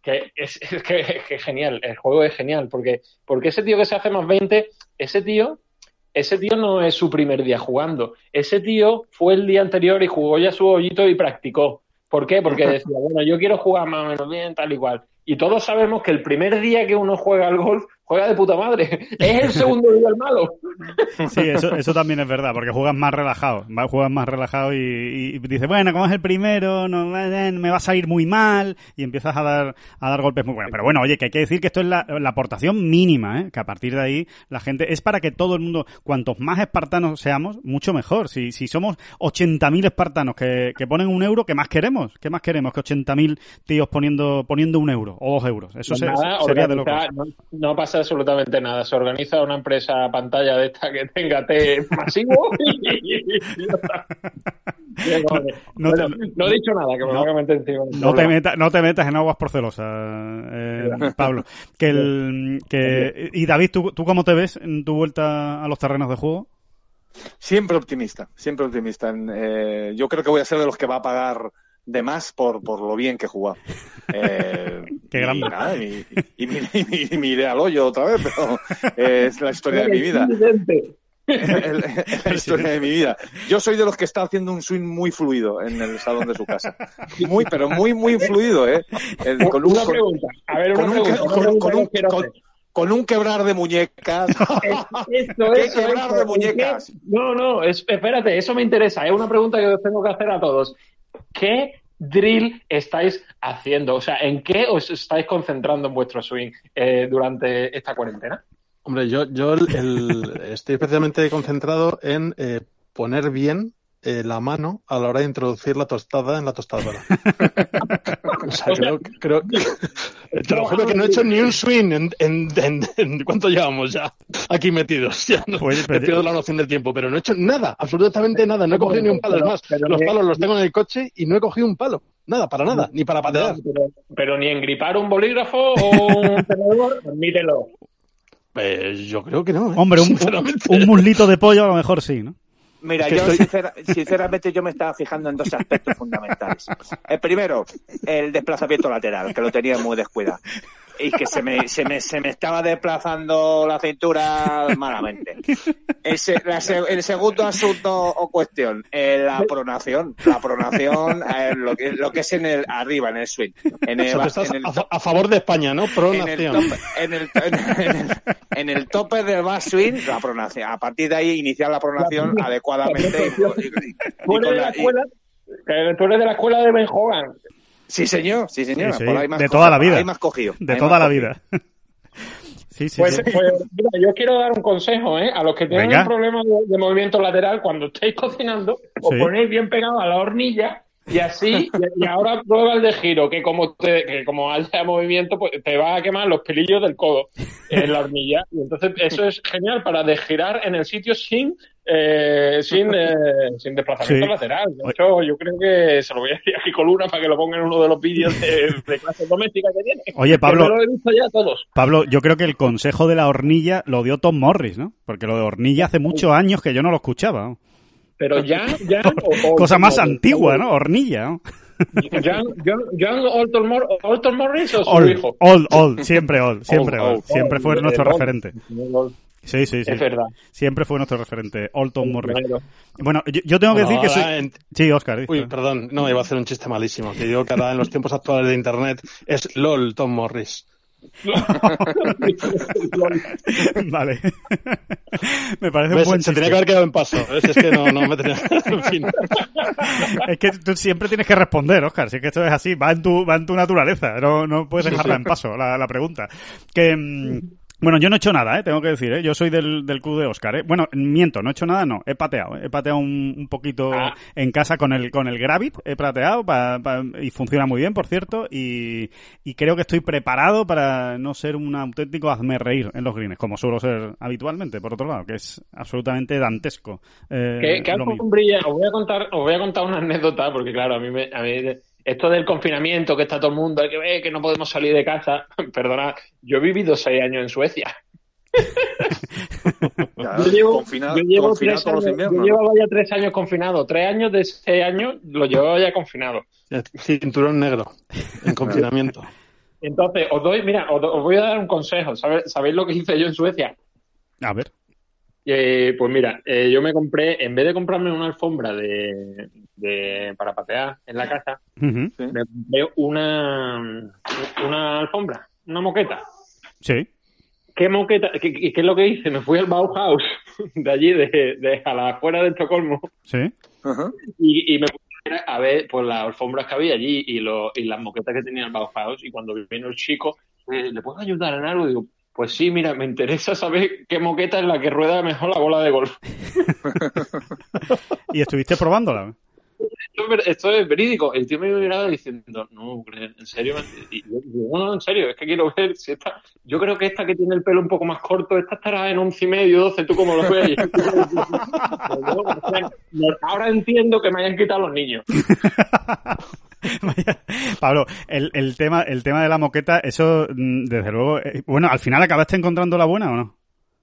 Que es, es que, que es genial, el juego es genial, porque, porque ese tío que se hace más 20, ese tío, ese tío no es su primer día jugando. Ese tío fue el día anterior y jugó ya su hoyito y practicó. ¿Por qué? Porque decía, bueno, yo quiero jugar más o menos bien, tal y cual. Y todos sabemos que el primer día que uno juega al golf, juega de puta madre. Es el segundo día el malo. Sí, eso, eso también es verdad, porque juegas más relajado. Juegas más relajado y, y dices, bueno, como es el primero, no, eh, me va a salir muy mal, y empiezas a dar, a dar golpes muy buenos. Pero bueno, oye, que hay que decir que esto es la, la aportación mínima, ¿eh? que a partir de ahí la gente, es para que todo el mundo, cuantos más espartanos seamos, mucho mejor. Si, si somos 80.000 espartanos que, que ponen un euro, ¿qué más queremos? ¿Qué más queremos que 80.000 tíos poniendo, poniendo un euro o dos euros? Eso Pues se- sería de no, no pasa absolutamente nada. Se organiza una empresa pantalla de esta que tenga té masivo. No Bueno, te- no he dicho nada, que me no- meter encima. No te, metas, no te metas en aguas porcelosas, eh, Pablo. Que el, que, y David, ¿tú, ¿tú cómo te ves en tu vuelta a los terrenos de juego? Siempre optimista, siempre optimista. En, eh, yo creo que voy a ser de los que va a pagar de más por, por lo bien que he jugado. Eh, Qué grande. Y, nada, y, y, y me- y me- y me iré al hoyo otra vez, pero eh, es la historia de mi vida. Es la historia de mi vida. Yo soy de los que está haciendo un swing muy fluido en el salón de su casa. Muy, pero muy, muy fluido, ¿eh? El- con un- una pregunta. A ver, una con un, pregunta. con- con- con quebrar de muñecas. Esto, ¿Qué quebrar eso. de ¿En muñecas? No, no, es- espérate, eso me interesa. Es una pregunta que os tengo que hacer a todos. ¿Qué drill estáis haciendo? O sea, ¿en qué os estáis concentrando en vuestro swing eh, durante esta cuarentena? Hombre, yo, yo estoy especialmente concentrado en eh, poner bien eh, la mano a la hora de introducir la tostada en la tostadora. o sea, creo, creo te lo juro que no he hecho ni un swing en, en, en- en- ¿cuánto llevamos ya aquí metidos? Ya no, Pues, he pero- perdido la noción del tiempo, pero no he hecho nada, absolutamente nada, no he cogido ni un palo, es más, los palos los tengo en el coche y no he cogido un palo, nada, para nada, ni para patear. Pero, pero ni engripar un bolígrafo o un tenedor, admítelo. Eh, yo creo que no, ¿eh? Hombre, un, un muslito de pollo a lo mejor sí, ¿no? Mira, yo estoy- sincera- sinceramente yo me estaba fijando en dos aspectos fundamentales. El primero, el desplazamiento lateral, que lo tenía muy descuidado. Y que se me, se me, se me estaba desplazando la cintura malamente. Ese, la el segundo asunto o cuestión, eh, la pronación. La pronación, eh, lo, que, lo que es en el arriba, en el swing. En O el, sea, tú estás en el a, fa- a favor de España, ¿no? Pro en el, tope, en, el, en, el, en el tope del back swing, la pronación. A partir de ahí, iniciar la pronación adecuadamente. y- y- y- con la y- tú eres de la escuela de Ben Hogan. Sí, señor, sí, señor. Sí, sí, por de cogido, toda la vida. Ahí has cogido. De toda la cogido. vida. Sí, sí, Pues, sí. pues, mira, yo quiero dar un consejo, ¿eh? A los que tienen Venga. un problema de, de movimiento lateral, cuando estéis cocinando, os Sí. ponéis bien pegados a la hornilla Y así, y, ahora prueba el de giro, que como te, que como haya movimiento, pues te va a quemar los pelillos del codo en la hornilla. Y entonces eso es genial para desgirar en el sitio sin eh, sin, eh, sin desplazamiento lateral. De hecho, yo creo que se lo voy a decir a Kiko Luna para que lo ponga en uno de los vídeos de, clase doméstica que tiene. Oye, Pablo. lo he visto ya todos. Pablo, yo creo que el consejo de la hornilla lo dio Tom Morris, ¿no? Porque lo de hornilla hace muchos años que yo no lo escuchaba. Pero ya, ya. Cosa más antigua, ¿no? Hornilla, ¿no? John, Alton, Morris o su hijo? Old, old, siempre old, siempre old, siempre fue nuestro referente. Sí, sí, sí. Es verdad. Siempre fue nuestro referente, Alton Morris. Bueno, yo, tengo que decir que soy... Sí, Oscar. Uy, perdón, no, iba a hacer un chiste malísimo. Que digo que ahora en los tiempos actuales de Internet es LOL Tom Morris. vale. me parece un buen chiste. Se tenía que haber quedado en paso. Es, es que no, no me tenía... en fin. es que tú siempre tienes que responder, Oscar. Si es que esto es así, va en tu, va en tu naturaleza. No, no puedes dejarla en paso, la, la pregunta. Que... Mm, bueno, yo no he hecho nada, ¿eh? tengo que decir, ¿eh? yo soy del, del club de Oscar. ¿eh? Bueno, miento, no he hecho nada, no, he pateado, he pateado un, poquito ah. en casa con el con el Gravit, he pateado y funciona muy bien, por cierto, y, y, creo que estoy preparado para no ser un auténtico hazme reír en los greens, como suelo ser habitualmente, por otro lado, que es absolutamente dantesco. Eh, ¿Qué, brilla? Os voy a contar, os voy a contar una anécdota, porque claro, a mí me, a mí esto del confinamiento, que está todo el mundo, hay que ver que no podemos salir de casa. Perdona, yo he vivido seis años en Suecia. yo llevo, yo llevo tres años, yo llevaba ya tres años confinado. Tres años de seis años lo llevaba ya confinado. Cinturón negro, en confinamiento. Entonces, os doy, mira, os, voy a dar un consejo. ¿Sabéis lo que hice yo en Suecia? A ver. Eh, pues mira, eh, yo me compré, en vez de comprarme una alfombra de, para patear en la casa, me compré una, una alfombra, una moqueta. Sí. ¿Qué moqueta? ¿Qué, qué, es lo que hice? Me fui al Bauhaus, de allí, de, de a la afuera de Estocolmo. Sí. y, y, me puse a ver pues las alfombras que había allí y, lo, y las moquetas que tenía el Bauhaus. Y cuando vino el chico, eh, ¿le puedo ayudar en algo? Digo, pues sí, mira, me interesa saber qué moqueta es la que rueda mejor la bola de golf. ¿Y estuviste probándola? Esto, es verídico. El tío me miraba diciendo, no, en serio. Y yo, no, en serio, es que quiero ver si esta. Yo creo que esta que tiene el pelo un poco más corto, esta estará en once y medio, doce, tú como lo ves. Ahora entiendo que me hayan quitado los niños. Pablo, el, el, tema, el tema de la moqueta, eso, mm, desde luego, eh, bueno, al final acabaste encontrando la buena o no?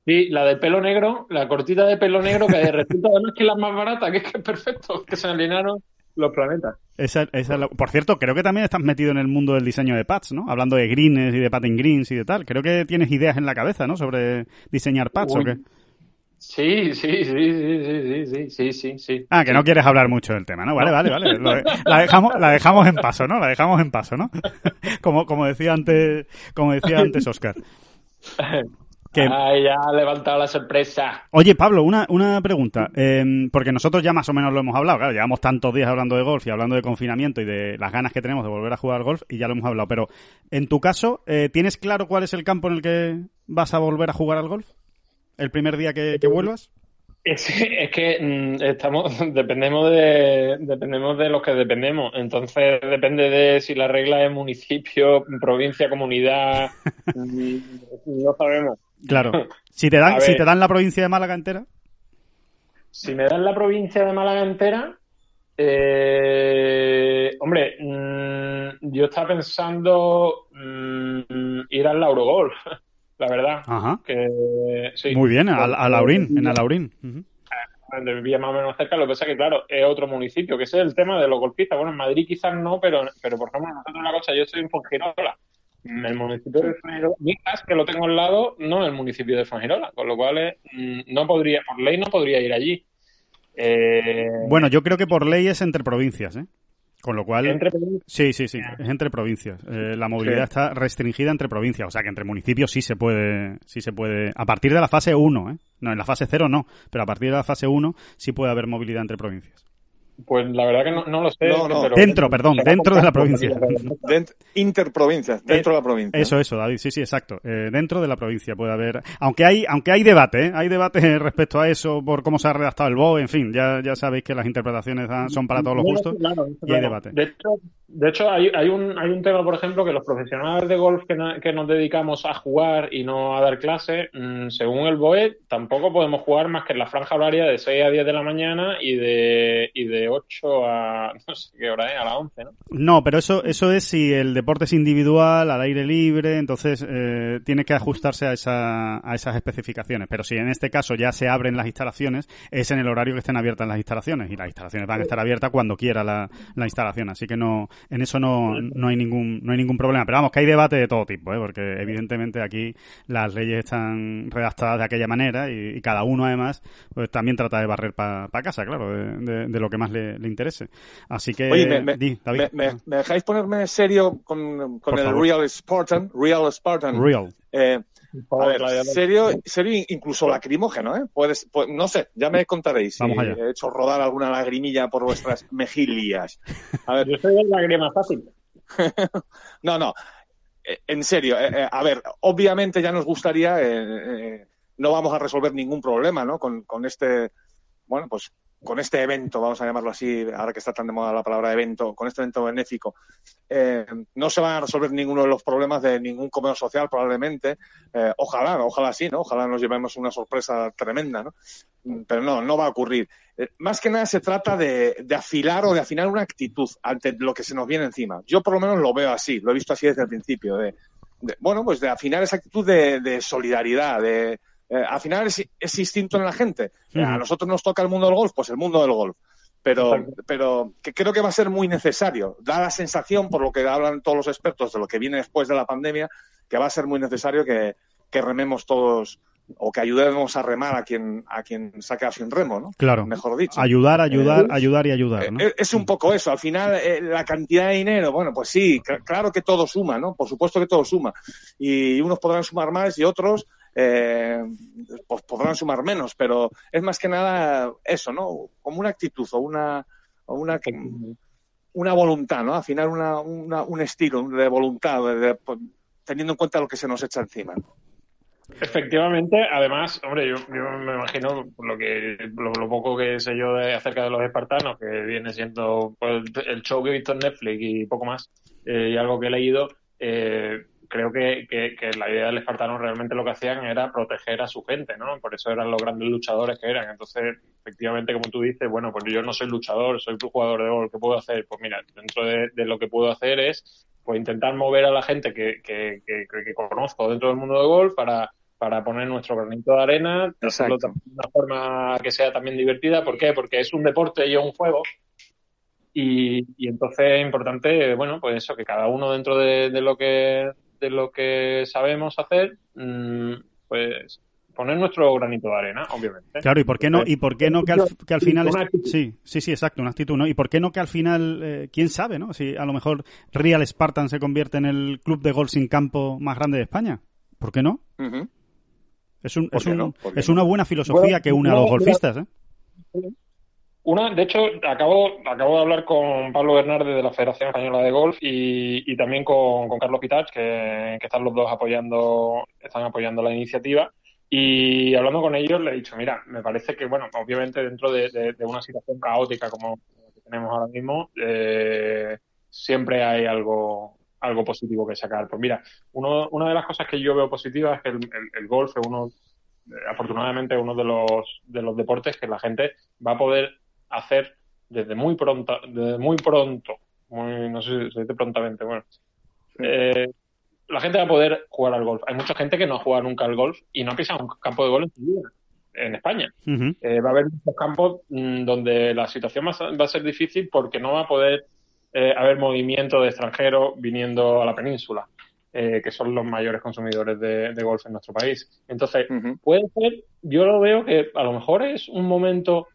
Sí, la de pelo negro, la cortita de pelo negro, que resulta además que es la más barata, que es que es perfecto, que se alinearon los planetas. Esa, esa Por cierto, creo que también estás metido en el mundo del diseño de pads, ¿no? Hablando de greens y de pattern greens y de tal. Creo que tienes ideas en la cabeza, ¿no? Sobre diseñar pads o qué. Sí, sí, sí, sí, sí, sí, sí, sí, Ah, que no quieres hablar mucho del tema, ¿no? Vale, vale, vale. la dejamos, la dejamos en paso, ¿no? La dejamos en paso, ¿no? como, como decía antes, como decía antes Oscar. Que... Ay, ya ha levantado la sorpresa. Oye, Pablo, una, una pregunta. Em, porque nosotros ya más o menos lo hemos hablado. Claro, llevamos tantos días hablando de golf y hablando de confinamiento y de las ganas que tenemos de volver a jugar golf y ya lo hemos hablado. Pero, en tu caso, eh, ¿tienes claro cuál es el campo en el que vas a volver a jugar al golf? ¿El primer día que, vuelvas? Es, que mm, estamos, dependemos de, dependemos de los que dependemos. Entonces depende de si la regla es municipio, provincia, comunidad. No sabemos. Claro. Si te dan, si te dan la provincia de Málaga entera. Si me dan la provincia de Málaga entera, eh, hombre, mm, yo estaba pensando ir al Laurogolf la verdad. Ajá. Muy bien, a, a Laurín, en Alaurín. Vivía más o menos cerca, lo que pasa es que, claro, es otro municipio, que ese es el tema de los golpistas. Bueno, en Madrid quizás no, pero, pero por ejemplo, nosotros una cosa, yo estoy en Fongirola, el municipio de Fongirola, quizás que lo tengo al lado, no el municipio de Fongirola, con lo cual mm, no podría, por ley no podría ir allí. Eh... Bueno, yo creo que por ley es entre provincias, ¿eh? Con lo cual. sí, sí, sí. Es entre provincias. Eh, la movilidad está restringida entre provincias. O sea que entre municipios sí se puede. Sí se puede. A partir de la fase 1, ¿eh? No, en la fase 0 no. Pero a partir de la fase 1 sí puede haber movilidad entre provincias. Pues la verdad que no, no lo sé. No, no. pero- Dentro, perdón, dentro de la provincia. Interprovincias, dentro de la provincia. Eso, eso, David, sí, sí, exacto. Eh, dentro de la provincia puede haber, aunque hay, aunque hay debate, ¿eh? hay debate respecto a eso por cómo se ha redactado el BOE, en fin, ya, ya sabéis que las interpretaciones son para todos los gustos claro, y hay claro. debate. De hecho, de hecho hay, hay, un, hay un tema, por ejemplo, que los profesionales de golf que, na- que nos dedicamos a jugar y no a dar clase, mm, según el BOE, tampoco podemos jugar más que en la franja horaria de 6 a 10 de la mañana y de, y de 8 a, no sé qué hora es, a las 11, ¿no? No, pero eso, eso es si el deporte es individual, al aire libre, entonces eh, tiene que ajustarse a, esa, a esas especificaciones. Pero si en este caso ya se abren las instalaciones, es en el horario que estén abiertas las instalaciones y las instalaciones van a estar abiertas cuando quiera la, la instalación. Así que no, en eso no, no hay ningún, no hay ningún problema. Pero vamos, que hay debate de todo tipo, ¿eh? porque evidentemente aquí las leyes están redactadas de aquella manera y, cada uno además pues también trata de barrer para casa, claro, de- de lo que más le, le interese. Así que, Oye, me, me- di, David. me- me- me dejáis ponerme serio con, el favor. Real Spartan? Real Spartan. Real. Eh, a ver, serio, serio incluso lacrimógeno, ¿eh? Puedes, pues, no sé, ya me contaréis si he hecho rodar alguna lagrimilla por vuestras mejillas. A ver, Yo soy de lágrima fácil. no, no, eh, en serio, eh, eh, a ver, obviamente ya nos gustaría, eh, eh, no vamos a resolver ningún problema, ¿no? Con, con este, bueno, pues con este evento, vamos a llamarlo así, ahora que está tan de moda la palabra evento, con este evento benéfico, eh, no se van a resolver ninguno de los problemas de ningún comedor social probablemente. Eh, ojalá, ojalá sí, ¿no? Ojalá nos llevemos una sorpresa tremenda, ¿no? Mm, Pero no, no va a ocurrir. Eh, más que nada se trata de, de afilar o de afinar una actitud ante lo que se nos viene encima. Yo por lo menos lo veo así, lo he visto así desde el principio, de, bueno, pues de afinar esa actitud de, de solidaridad, de eh, afinar ese, ese instinto en la gente. Eh, a nosotros nos toca el mundo del golf, pues el mundo del golf. Pero, pero que creo que va a ser muy necesario. Da la sensación, por lo que hablan todos los expertos de lo que viene después de la pandemia, que va a ser muy necesario que, que rememos todos o que ayudemos a remar a quien, a quien se ha quedado sin remo, ¿no? Claro. Mejor dicho. Ayudar, ayudar, Eh, ayudar y ayudar, ¿no? Eh, Es un poco eso. Al final, eh, la cantidad de dinero, bueno, pues sí, cl- claro que todo suma, ¿no? Por supuesto que todo suma. Y unos podrán sumar más y otros, eh, pues podrán sumar menos. Pero es más que nada eso, ¿no? Como una actitud o una, o una, una voluntad, ¿no? Al final, una, una- un estilo de voluntad, de- de- pues, teniendo en cuenta lo que se nos echa encima. Efectivamente, además, hombre, yo, yo me imagino lo que lo, lo poco que sé yo de, acerca de los espartanos, que viene siendo pues, el show que he visto en Netflix y poco más, eh, y algo que he leído, eh, creo que, que, que la idea del espartano realmente lo que hacían era proteger a su gente, ¿no? Por eso eran los grandes luchadores que eran. Entonces, efectivamente, como tú dices, bueno, pues yo no soy luchador, soy jugador de golf, ¿qué puedo hacer? Pues mira, dentro de, de lo que puedo hacer es pues intentar mover a la gente que, que, que, que conozco dentro del mundo de golf para para poner nuestro granito de arena, hacerlo Exacto. de una forma que sea también divertida. ¿Por qué? Porque es un deporte y es un juego. Y, y entonces es importante, bueno, pues eso, que cada uno dentro de, de lo que de lo que sabemos hacer, mm, pues poner nuestro granito de arena, obviamente. Claro, ¿y por qué no, y por qué no que al, que al final... Es-. Sí, sí, sí, exacto, una actitud, ¿no? ¿Y por qué no que al final, eh, quién sabe, ¿no? Si a lo mejor Real Spartan se convierte en el club de golf sin campo más grande de España. ¿Por qué no? Es, un, ¿Por es, un- es no? una buena filosofía Bueno, que une a los golfistas, ¿eh? Una, de hecho, acabo, acabo de hablar con Pablo Bernardes de la Federación Española de Golf y, también con, Carlos Pitach, que, que están los dos apoyando, están apoyando la iniciativa. Y hablando con ellos, le he dicho, mira, me parece que, bueno, obviamente dentro de, una situación caótica como la que tenemos ahora mismo, eh, siempre hay algo, algo positivo que sacar. Pues mira, uno, una de las cosas que yo veo positivas es que el, el- el golf es uno, eh, afortunadamente, uno de los, de los deportes que la gente va a poder hacer desde muy pronto, desde muy pronto, muy, no sé si se dice prontamente, bueno. Eh, la gente va a poder jugar al golf. Hay mucha gente que no ha jugado nunca al golf y no ha pisado un campo de golf en su vida en España. Eh, va a haber muchos campos mm, donde la situación va a ser- va a ser difícil porque no va a poder eh, haber movimiento de extranjeros viniendo a la península, eh, que son los mayores consumidores de, de golf en nuestro país. Entonces, puede ser, yo lo veo que a lo mejor es un momento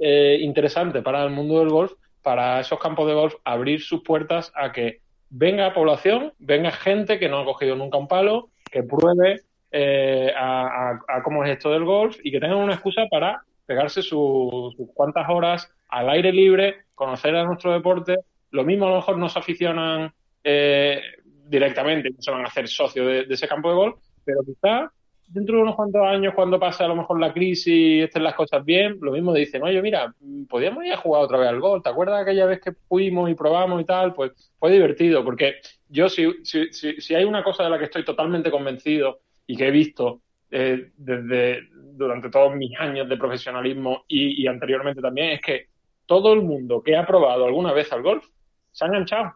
eh, interesante para el mundo del golf, para esos campos de golf, abrir sus puertas a que venga población, venga gente que no ha cogido nunca un palo, que pruebe eh, a, a- a cómo es esto del golf y que tengan una excusa para pegarse sus cuantas horas al aire libre, conocer a nuestro deporte. Lo mismo a lo mejor no se aficionan eh, directamente, no se van a hacer socios de, ese campo de golf, pero quizá dentro de unos cuantos años, cuando pase a lo mejor la crisis y estén las cosas bien, lo mismo dicen, oye, mira, podríamos ir a jugar otra vez al golf. ¿Te acuerdas aquella vez que fuimos y probamos y tal? Pues fue divertido, porque yo si, si, si, hay una cosa de la que estoy totalmente convencido y que he visto eh, desde durante todos mis años de profesionalismo y, anteriormente también, es que todo el mundo que ha probado alguna vez al golf se ha enganchado.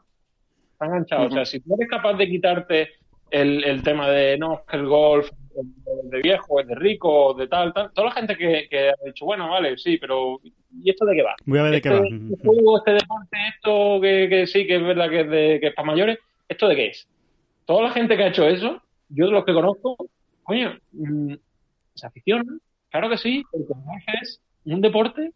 Se ha enganchado. O sea, si tú eres capaz de quitarte el, el tema de no, que el golf es de viejo, es de rico, de tal, tal, toda la gente que, que, ha dicho, bueno, vale, sí, pero ¿y esto de qué va? Voy a ver de qué va. Este juego, este deporte, esto que, que, sí, que es verdad que es, de, que es para mayores, ¿esto de qué es? Toda la gente que ha hecho eso, yo de los que conozco, coño, mm, se aficionan, claro que sí, porque es un deporte,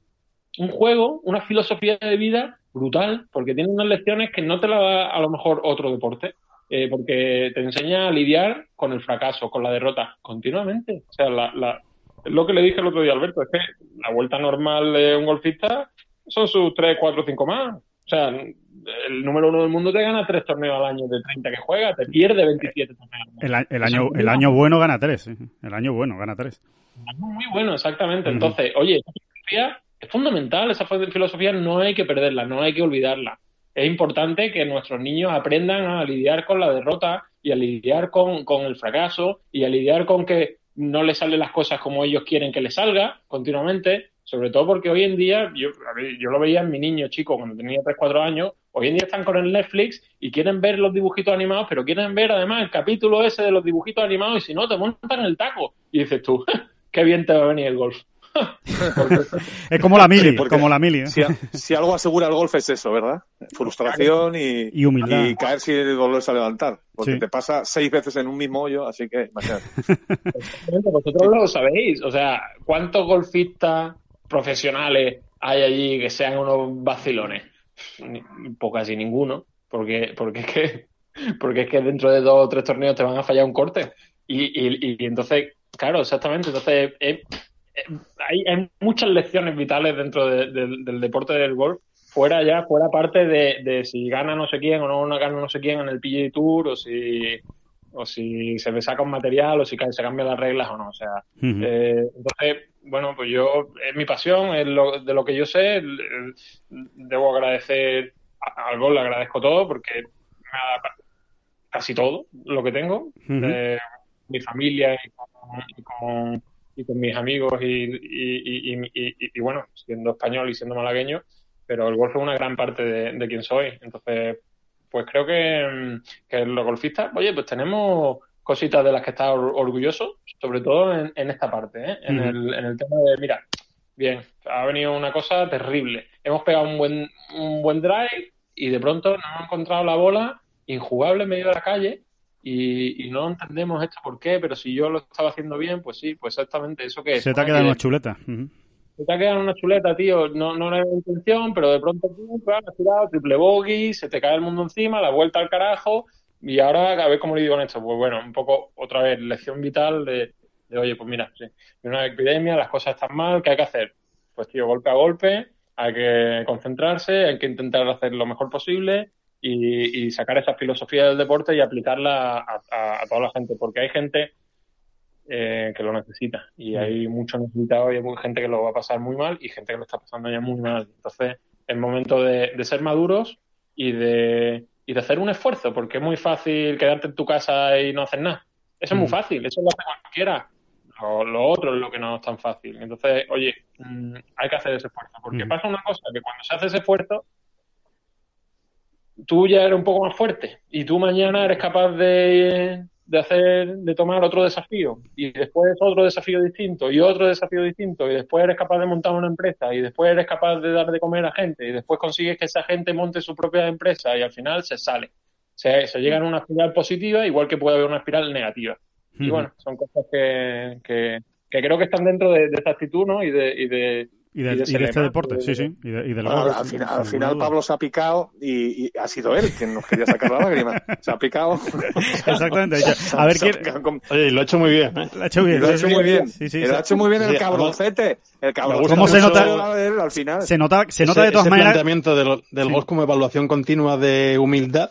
un juego, una filosofía de vida brutal, porque tiene unas lecciones que no te la da a lo mejor otro deporte. Eh, porque te enseña a lidiar con el fracaso, con la derrota, continuamente. O sea, la, lo que le dije el otro día a Alberto, es que la vuelta normal de un golfista son sus 3, 4, 5 más. O sea, el número uno del mundo te gana 3 torneos al año de 30 que juega, te pierde 27 torneos. El, el año, el año bueno gana 3, el año bueno gana 3. Muy bueno, exactamente. Entonces, oye, esa filosofía es fundamental, esa filosofía no hay que perderla, no hay que olvidarla es importante que nuestros niños aprendan a lidiar con la derrota y a lidiar con, el fracaso y a lidiar con que no les salen las cosas como ellos quieren que les salga continuamente, sobre todo porque hoy en día, yo, yo lo veía en mi niño chico cuando tenía 3, 4 años, hoy en día están con el Netflix y quieren ver los dibujitos animados, pero quieren ver además el capítulo ese de los dibujitos animados y si no, te montan el taco. Y dices tú, qué bien te va a venir el golf. Es como la mili, como la mili. ¿eh? Si, algo asegura el golf es eso, ¿verdad? Frustración y, humildad. Y caer sin volverse a levantar. Porque te pasa seis veces en un mismo hoyo, así que imagínate. Vosotros lo sabéis. O sea, ¿cuántos golfistas profesionales hay allí que sean unos vacilones? Pocas y ninguno. Porque, porque es que porque es que dentro de dos o tres torneos te van a fallar un corte. Y, y, entonces, claro, exactamente. Entonces, hay, muchas lecciones vitales dentro del deporte del golf, fuera ya, fuera parte de, si gana no sé quién o no gana no sé quién en el PGA Tour o si o si se me saca un material o si se cambian las reglas o no. O sea, eh, entonces, bueno, pues yo, es mi pasión, es lo, de lo que yo sé, debo agradecer al golf, le agradezco todo porque me ha casi todo lo que tengo, mi familia y con y con mis amigos y, y, bueno, siendo español y siendo malagueño, pero el golf es una gran parte de, de quien soy. Entonces, pues creo que, que, los golfistas, oye, pues tenemos cositas de las que estar orgulloso, sobre todo en, en esta parte, ¿eh? en, el, en el tema de, mira, bien, ha venido una cosa terrible. Hemos pegado un buen, un buen drive y de pronto nos hemos encontrado la bola injugable en medio de la calle y, no entendemos esto por qué, pero si yo lo estaba haciendo bien, pues sí, pues exactamente eso que es. Se te ha quedado una chuleta. Se te ha quedado una chuleta, tío. No, no era intención, pero de pronto tú has tirado triple bogey, se te cae el mundo encima, la vuelta al carajo. Y ahora, a ver cómo le digo en esto. Pues bueno, un poco otra vez, lección vital de, oye, pues mira, sí, una epidemia, las cosas están mal, ¿qué hay que hacer? Pues tío, golpe a golpe, hay que concentrarse, hay que intentar hacer lo mejor posible y, sacar esa filosofía del deporte y aplicarla a, toda la gente, porque hay gente eh, que lo necesita y mm. hay mucho necesitado y hay gente que lo va a pasar muy mal y gente que lo está pasando ya muy mal. Entonces, es momento de, ser maduros y de, y de hacer un esfuerzo, porque es muy fácil quedarte en tu casa y no hacer nada. Eso es muy mm. fácil, eso lo hace cualquiera. Lo, otro es lo que no es tan fácil. Entonces, oye, mm, hay que hacer ese esfuerzo, porque pasa una cosa, que cuando se hace ese esfuerzo, tú ya eres un poco más fuerte y tú mañana eres capaz de, hacer, de tomar otro desafío y después otro desafío distinto y otro desafío distinto y después eres capaz de montar una empresa y después eres capaz de dar de comer a gente y después consigues que esa gente monte su propia empresa y al final se sale. Se, se llega a una espiral positiva igual que puede haber una espiral negativa. Y bueno, son cosas que, que, creo que están dentro de, esta actitud ¿no? y, de, y de Y de, Y de y de este deporte, de- sí, sí. Y, de- y Bueno, al, final, al final. Pablo se ha picado y, y ha sido él quien nos quería sacar la lágrima. Se ha picado. Exactamente. A ver quién. Oye, lo ha hecho muy bien. ¿eh? Lo ha hecho bien. lo hecho muy bien. Sí, sí, lo ha hecho muy bien el cabroncete. El cabroncete. ¿Cómo se nota? Al final. Se nota, se nota ese, de todas ese maneras. planteamiento del, del Sí. golf como evaluación continua de humildad,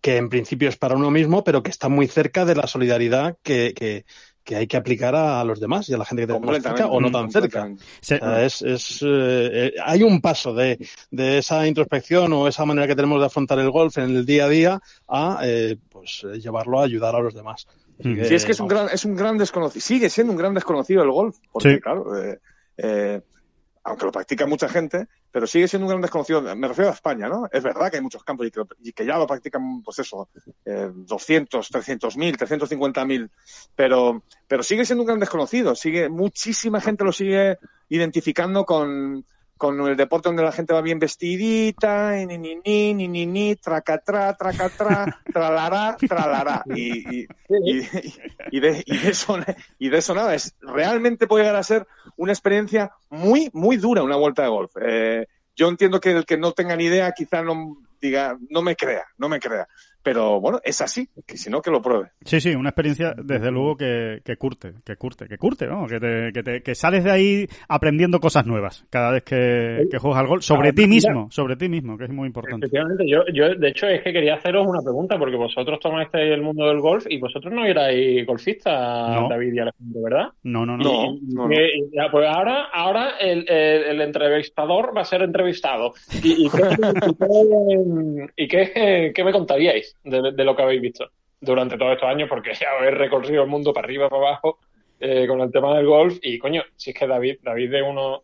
que en principio es para uno mismo, pero que está muy cerca de la solidaridad que, que, que hay que aplicar a, los demás y a la gente que tenemos Completamente. cerca o no tan cerca. es, es, eh, eh, hay un paso de, de esa introspección o esa manera que tenemos de afrontar el golf en el día a día a eh, pues eh, llevarlo a ayudar a los demás. Mm. Sí, es que es un gran, es un gran desconocido. Sigue siendo un gran desconocido el golf. Porque, Sí. claro, eh, eh, aunque lo practica mucha gente, pero sigue siendo un gran desconocido. Me refiero a España, ¿no? Es verdad que hay muchos campos y que, ya lo practican, pues eso, eh, 200, 300 mil, 350 mil, pero, pero sigue siendo un gran desconocido. Sigue, muchísima gente lo sigue identificando con, con el deporte donde la gente va bien vestidita, y ni ni ni, ni ni ni, tracatrá, tracatrá, tralará, tralará. Y, y, y, y de, y, de eso, y de eso nada, es, realmente puede llegar a ser una experiencia muy, muy dura una vuelta de golf. Eh, yo entiendo que el que no tenga ni idea quizá no diga, no me crea, no me crea. Pero bueno, es así, que si no, que lo pruebe. Sí, sí, una experiencia desde luego que, que curte, que curte, que curte, ¿no? Que, te, que, te- que sales de ahí aprendiendo cosas nuevas cada vez que, que juegas al gol, sobre Ah, ti mismo, sobre ti mismo, que es muy importante. Efectivamente, yo, yo de hecho es que quería haceros una pregunta porque vosotros tomasteis el mundo del golf y vosotros no erais golfistas, No. David y Alejandro, ¿verdad? No, no, no. No. Que- y ya, pues ahora, ahora el, el- el entrevistador va a ser entrevistado. ¿Y, y qué, y qué- y qué- qué me contaríais de, de lo que habéis visto durante todos estos años? Porque habéis recorrido el mundo para arriba, para abajo eh, con el tema del golf. Y coño, si es que David, David es uno.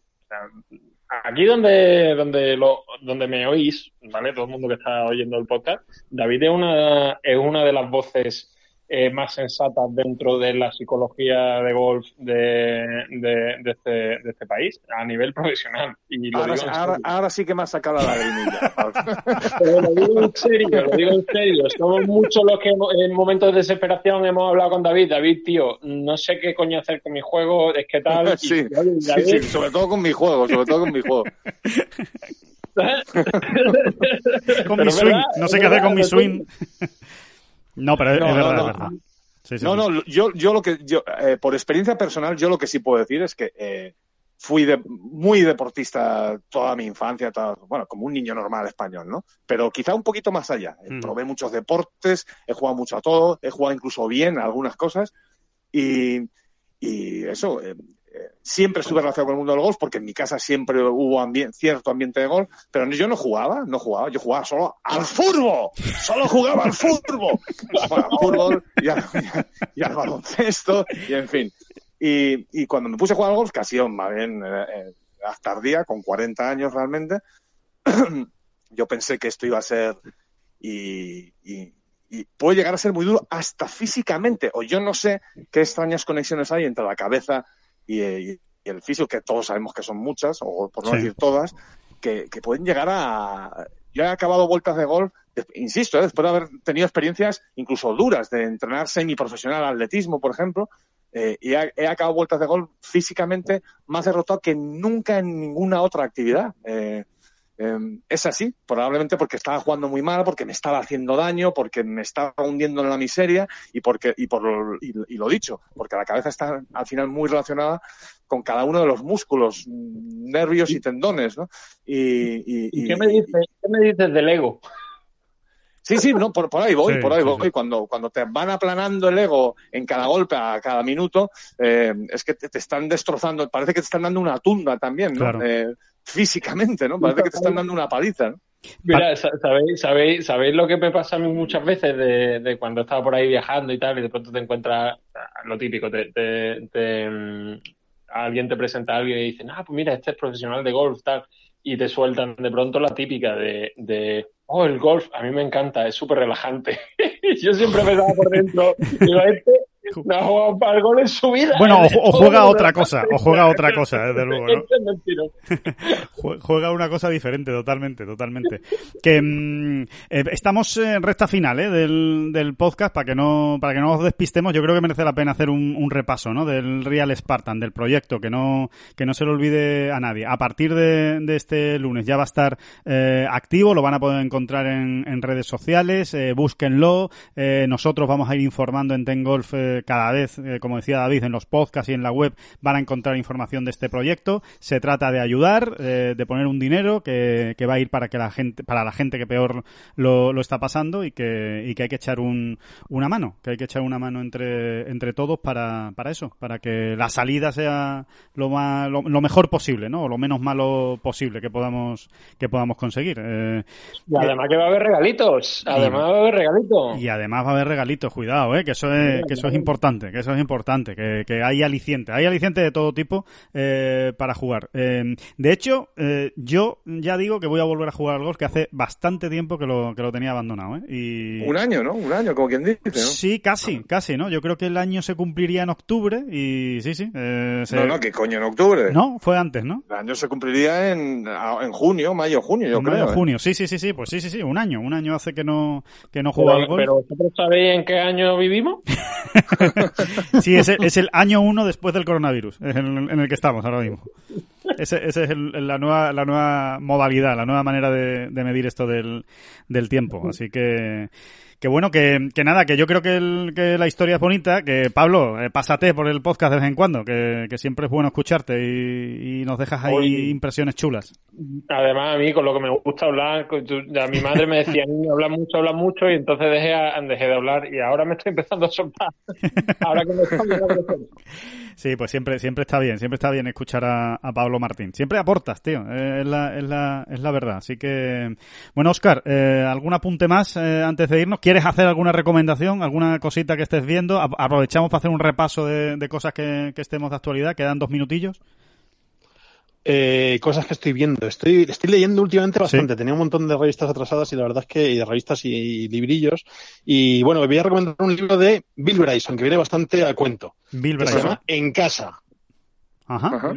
Aquí donde, donde, lo, donde me oís, ¿vale? Todo el mundo que está oyendo el podcast, David es una, es una de las voces eh, más sensatas dentro de la psicología de golf de, de, de este, de este país, a nivel profesional. Y lo Ahora, digo en ahora, ahora sí que me ha sacado la lagrimilla. Pero lo digo en serio, lo digo en serio. Somos muchos los que en momentos de desesperación hemos hablado con David. David, tío, no sé qué coño hacer con mi juego, es que tal. Y, Sí, oye, sí, David, sí, sobre todo con mi juego, sobre todo con mi juego. Con Pero mi swing, verdad, no sé qué hacer con mi swing. No, pero es, No, es no, verdad, no. es verdad. Sí, sí, No, sí. no, yo, yo lo que, yo, eh, por experiencia personal, yo lo que sí puedo decir es que eh, fui de, muy deportista toda mi infancia, toda- bueno, como un niño normal español, ¿no? Pero quizá un poquito más allá. Eh, Mm. Probé muchos deportes, he jugado mucho a todo, he jugado incluso bien a algunas cosas y, y eso, eh, siempre estuve relacionado con el mundo del golf porque en mi casa siempre hubo ambien- cierto ambiente de golf, pero yo no jugaba, no jugaba, yo jugaba solo al fútbol, solo jugaba al fútbol, bueno, al fútbol y al, y al baloncesto y en fin. Y, y cuando me puse a jugar al golf, sido más bien eh, eh, hasta tardía, con 40 años realmente, yo pensé que esto iba a ser y, y- y puede llegar a ser muy duro hasta físicamente. O yo no sé qué extrañas conexiones hay entre la cabeza y, eh, y- el físico, que todos sabemos que son muchas, o por no Sí. decir todas, que, que pueden llegar a... Yo he acabado vueltas de golf, insisto, eh, después de haber tenido experiencias incluso duras de entrenar semiprofesional atletismo, por ejemplo, eh, y he, he acabado vueltas de golf físicamente más derrotado que nunca en ninguna otra actividad. Eh, eh, es así, probablemente porque estaba jugando muy mal, porque me estaba haciendo daño, porque me estaba hundiendo en la miseria y porque y por lo, y, y lo dicho, porque la cabeza está al final muy relacionada con cada uno de los músculos, mm, nervios y tendones, ¿no? Y, y- ¿Y y- qué me dices, qué me dices del ego? Sí, sí, no, por, por ahí voy, Sí, por ahí sí, voy. sí. Cuando, cuando te van aplanando el ego en cada golpe, a cada minuto, eh, es que te, te están destrozando, parece que te están dando una tunda también, ¿no? Claro. Eh, físicamente, ¿no? Parece que te están dando una paliza. Mira, sa- ¿sabéis, sabéis, ¿sabéis lo que me pasa a mí muchas veces de, de cuando estaba por ahí viajando y tal, y de pronto te encuentras lo típico, te, te- te, mm, alguien te presenta a alguien y dicen, ah, pues mira, este es profesional de golf, tal, y te sueltan de pronto la típica de, de oh, el golf, a mí me encanta, es súper relajante. Yo siempre me daba por dentro, digo, este, no ha jugado para el gol en su vida. Bueno, ¿eh? o, o juega otra cosa, o juega otra cosa, desde luego, ¿no? Juega una cosa diferente, totalmente, totalmente. Que mm, eh, estamos en recta final ¿eh? del, del podcast para que no para que no os despistemos. Yo creo que merece la pena hacer un, un repaso, ¿no? Del Real Spartan, del proyecto, que no que no se lo olvide a nadie. A partir de, de este lunes ya va a estar eh, activo, lo van a poder encontrar en, en redes sociales, eh, búsquenlo. Eh, nosotros vamos a ir informando en Tengolf eh, cada vez, eh, como decía David, en los podcasts y en la web van a encontrar información de este proyecto. Se trata de ayudar, eh, de poner un dinero que, que va a ir para que la gente, para la gente que peor lo, lo está pasando y que, y que hay que echar un, una mano, que hay que echar una mano entre, entre todos para, para eso, para que la salida sea lo más, lo, lo mejor posible, ¿no? O lo menos malo posible que podamos, que podamos conseguir. Eh, Y además que va a haber regalitos. Además va a haber regalitos. y además va a haber regalitos, cuidado, ¿eh? que eso es, que eso es importante, que eso es importante, que, que hay aliciente, hay aliciente de todo tipo eh, para jugar. Eh, de hecho, eh, yo ya digo que voy a volver a jugar al golf, que hace bastante tiempo que lo, que lo tenía abandonado. ¿eh? Y... Un año, ¿no? Un año, como quien dice, ¿no? Sí, casi, casi, ¿no? Yo creo que el año se cumpliría en octubre y sí, sí. eh, se- No, no, ¿qué coño? En octubre. No, fue antes, ¿no? El año se cumpliría en, en junio, mayo, junio, yo En creo. ¿eh? junio, sí, sí, sí, sí, pues sí, sí, sí, un año, un año hace que no, que no juego Pero, al golf. pero ¿vosotros sabéis en qué año vivimos? Sí, es el, es el año uno después del coronavirus, en el que estamos ahora mismo. Ese es el- la, nueva, la nueva modalidad, la nueva manera de, de medir esto del, del tiempo. Así que, que bueno, que, que nada, que yo creo que, el- que la historia es bonita, que Pablo, eh, pásate por el podcast de vez en cuando, que, que siempre es bueno escucharte y, y nos dejas ahí impresiones chulas. Además, a mí, con lo que me gusta hablar, a mi madre me decía, habla mucho, habla mucho, y entonces dejé, a- dejé de hablar, y ahora me estoy empezando a soltar. Ahora que me estoy. Sí, pues siempre, siempre está bien, siempre está bien escuchar a, a Pablo Martín. Siempre aportas, tío, es, la, es, la, es la verdad. Así que, bueno, Oscar, eh, ¿algún apunte más eh, antes de irnos? ¿Quieres hacer alguna recomendación, alguna cosita que estés viendo? Aprovechamos para hacer un repaso de, de cosas que, que estemos de actualidad. Quedan dos minutillos. Eh, cosas que estoy viendo. Estoy, estoy leyendo últimamente bastante. Sí. Tenía un montón de revistas atrasadas y la verdad es que, y de revistas y, y librillos. Y bueno, me voy a recomendar un libro de Bill Bryson, que viene bastante a cuento. Bill Que se Bryson. llama En casa. Ajá.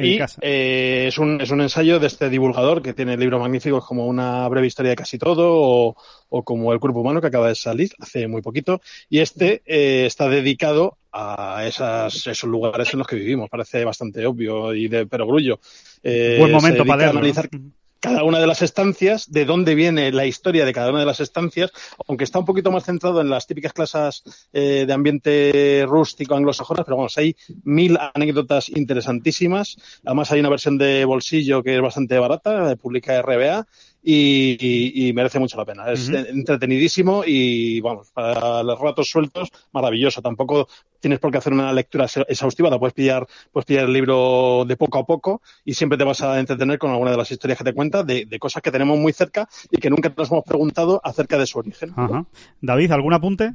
Y eh, es, un, es un ensayo de este divulgador que tiene libros magníficos como Una breve historia de casi todo o, o como El cuerpo humano que acaba de salir hace muy poquito. Y este eh, está dedicado a esas, esos lugares en los que vivimos. Parece bastante obvio y de perogrullo. Eh, Buen momento para leerlo. analizar ¿no? Cada una de las estancias, de dónde viene la historia de cada una de las estancias, aunque está un poquito más centrado en las típicas clases eh, de ambiente rústico anglosajonas, pero vamos, hay mil anécdotas interesantísimas. Además hay una versión de bolsillo que es bastante barata, eh, publica RBA, y, y- y merece mucho la pena. Es entretenidísimo y, vamos, para los ratos sueltos, maravilloso. Tampoco tienes por qué hacer una lectura exhaustiva, la puedes pillar, puedes pillar el libro de poco a poco y siempre te vas a entretener con alguna de las historias que te cuenta de, de cosas que tenemos muy cerca y que nunca nos hemos preguntado acerca de su origen. Ajá. David, ¿algún apunte?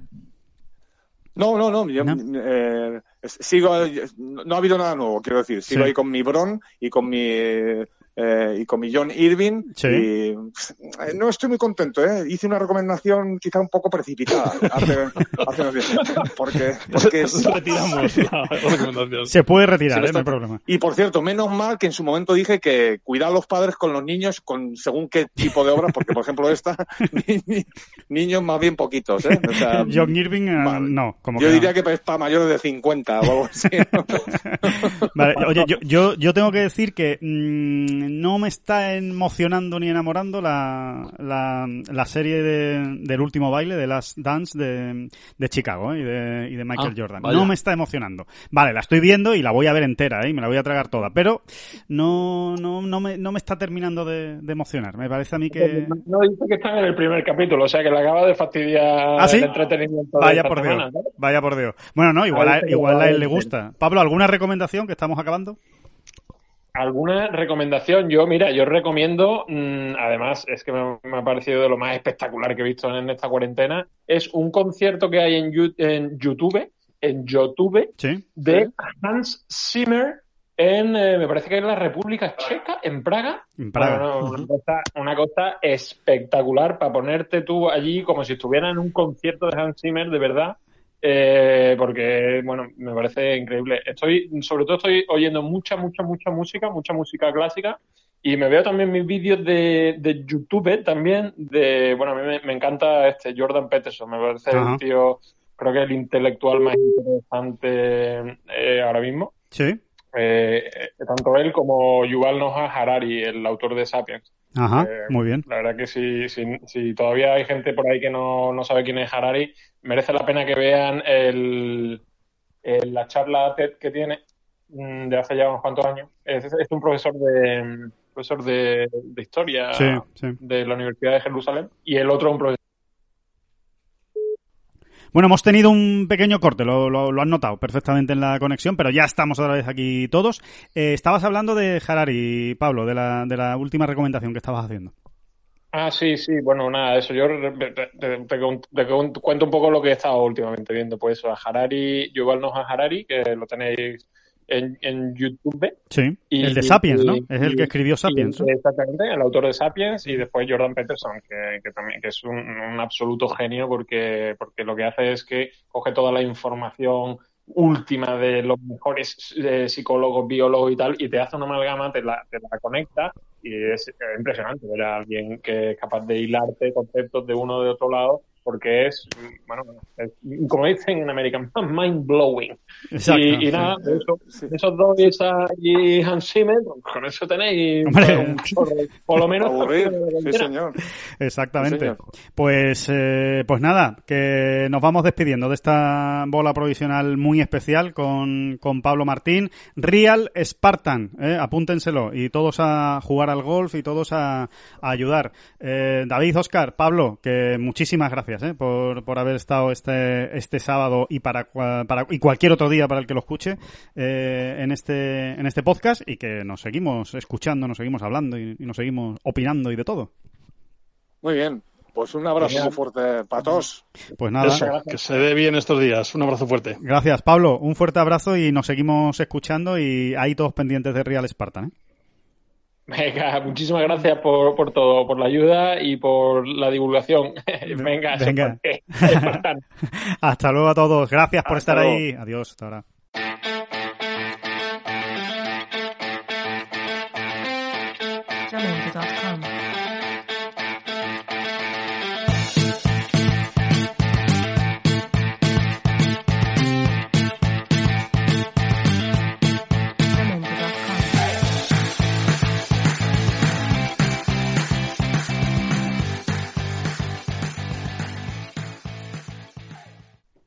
No, no, no. yo, ¿No? eh, sigo, no, no ha habido nada nuevo, quiero decir. Sigo Sí. ahí con mi Bron y con mi eh, y con mi John Irving. Sí. Y pff, eh, no estoy muy contento, ¿eh? Hice una recomendación quizá un poco precipitada hace, hace unos días. Porque, porque es- Retiramos la recomendación. Se puede retirar, Sí, ¿eh? no hay problema. Y por cierto, menos mal que en su momento dije que cuidar a los padres con los niños con según qué tipo de obras, porque por ejemplo esta, ni- ni- niños más bien poquitos, ¿eh? O sea, John Irving, eh, no. Como yo que no. diría que es para mayores de 50 o algo así. ¿no? Vale, oye, yo, yo, yo tengo que decir que mm, no me está emocionando ni enamorando la, la, la serie de- del último baile, de Last Dance de, de Chicago ¿eh? y, de, y de Michael Ah, Jordan. vaya. No me está emocionando. Vale, la estoy viendo y la voy a ver entera ¿eh? y me la voy a tragar toda, pero no, no, no, me, no me está terminando de, de emocionar. Me parece a mí que... No dice que están en el primer capítulo, o sea que le acaba de fastidiar ¿Ah, sí? el entretenimiento Vaya por semana, Dios, vaya por Dios. Bueno, no, igual, a, igual a él le gusta. Pablo, ¿alguna recomendación que estamos acabando? ¿Alguna recomendación? Yo, mira, yo recomiendo, mm, además, es que me, me ha parecido de lo más espectacular que he visto en esta cuarentena, es un concierto que hay en, YouTube, en YouTube, Sí. de Hans Zimmer en, eh, me parece que en la República Checa, en Praga. En Praga. Bueno, no, una, cosa, una cosa espectacular para ponerte tú allí como si estuvieras en un concierto de Hans Zimmer, de verdad. Eh, porque, bueno, me parece increíble. Estoy, sobre todo estoy oyendo mucha, mucha, mucha música, mucha música clásica, y me veo también mis vídeos de, de YouTube también, de, bueno, a mí me, encanta este Jordan Peterson, me parece un tío, creo que el intelectual más interesante eh, ahora mismo. Sí. Eh, tanto él como Yuval Noah Harari, el autor de Sapiens. Ajá, eh, muy bien. La verdad que si, si, todavía hay gente por ahí que no, no, sabe quién es Harari, merece la pena que vean el, la charla TED que tiene mm, de hace ya unos cuantos años. Es, es un profesor de profesor de, de historia de la Universidad de Jerusalén y el otro un profesor bueno, hemos tenido un pequeño corte, lo, lo, han notado perfectamente en la conexión, pero ya estamos otra vez aquí todos. Eh, estabas hablando de Harari, Pablo, de la, de la última recomendación que estabas haciendo. Ah, sí, sí, bueno, nada, eso. Yo te, cuento un poco lo que he estado últimamente viendo. Pues eso, a Harari, Yuval Noah Harari, que lo tenéis en, en YouTube. Sí, el de Sapiens, ¿no? es el que escribió Sapiens. exactamente, el autor de Sapiens y después Jordan Peterson, que, que también que es un, un, absoluto genio porque, porque lo que hace es que coge toda la información última de los mejores eh, psicólogos, biólogos y tal, y te hace una amalgama, te la, te la conecta y es impresionante ver a alguien que es capaz de hilarte conceptos de uno de otro lado porque es, bueno, como dicen en American, mind blowing. y, nada, esos dos y, Hans Zimmer, pues, con eso tenéis un por lo menos. sí, señor. Exactamente. Pues, eh, pues nada, que nos vamos despidiendo de esta bola provisional muy especial con, con Pablo Martín. Real Spartan, eh, apúntenselo. Y todos a jugar al golf y todos a, ayudar. Eh, David, Oscar, Pablo, que muchísimas gracias. ¿Eh? por, por haber estado este, este sábado y para, para y cualquier otro día para el que lo escuche eh, en este en este podcast y que nos seguimos escuchando, nos seguimos hablando y, nos seguimos opinando y de todo. Muy bien, pues un abrazo muy fuerte para todos. Pues nada. que se dé bien estos días. Un abrazo fuerte. Gracias, Pablo. Un fuerte abrazo y nos seguimos escuchando y ahí todos pendientes de Real Spartan. ¿eh? Venga, muchísimas gracias por, por todo, por la ayuda y por la divulgación. Venga, Venga. hasta luego a todos. Gracias por estar ahí. Adiós, hasta ahora.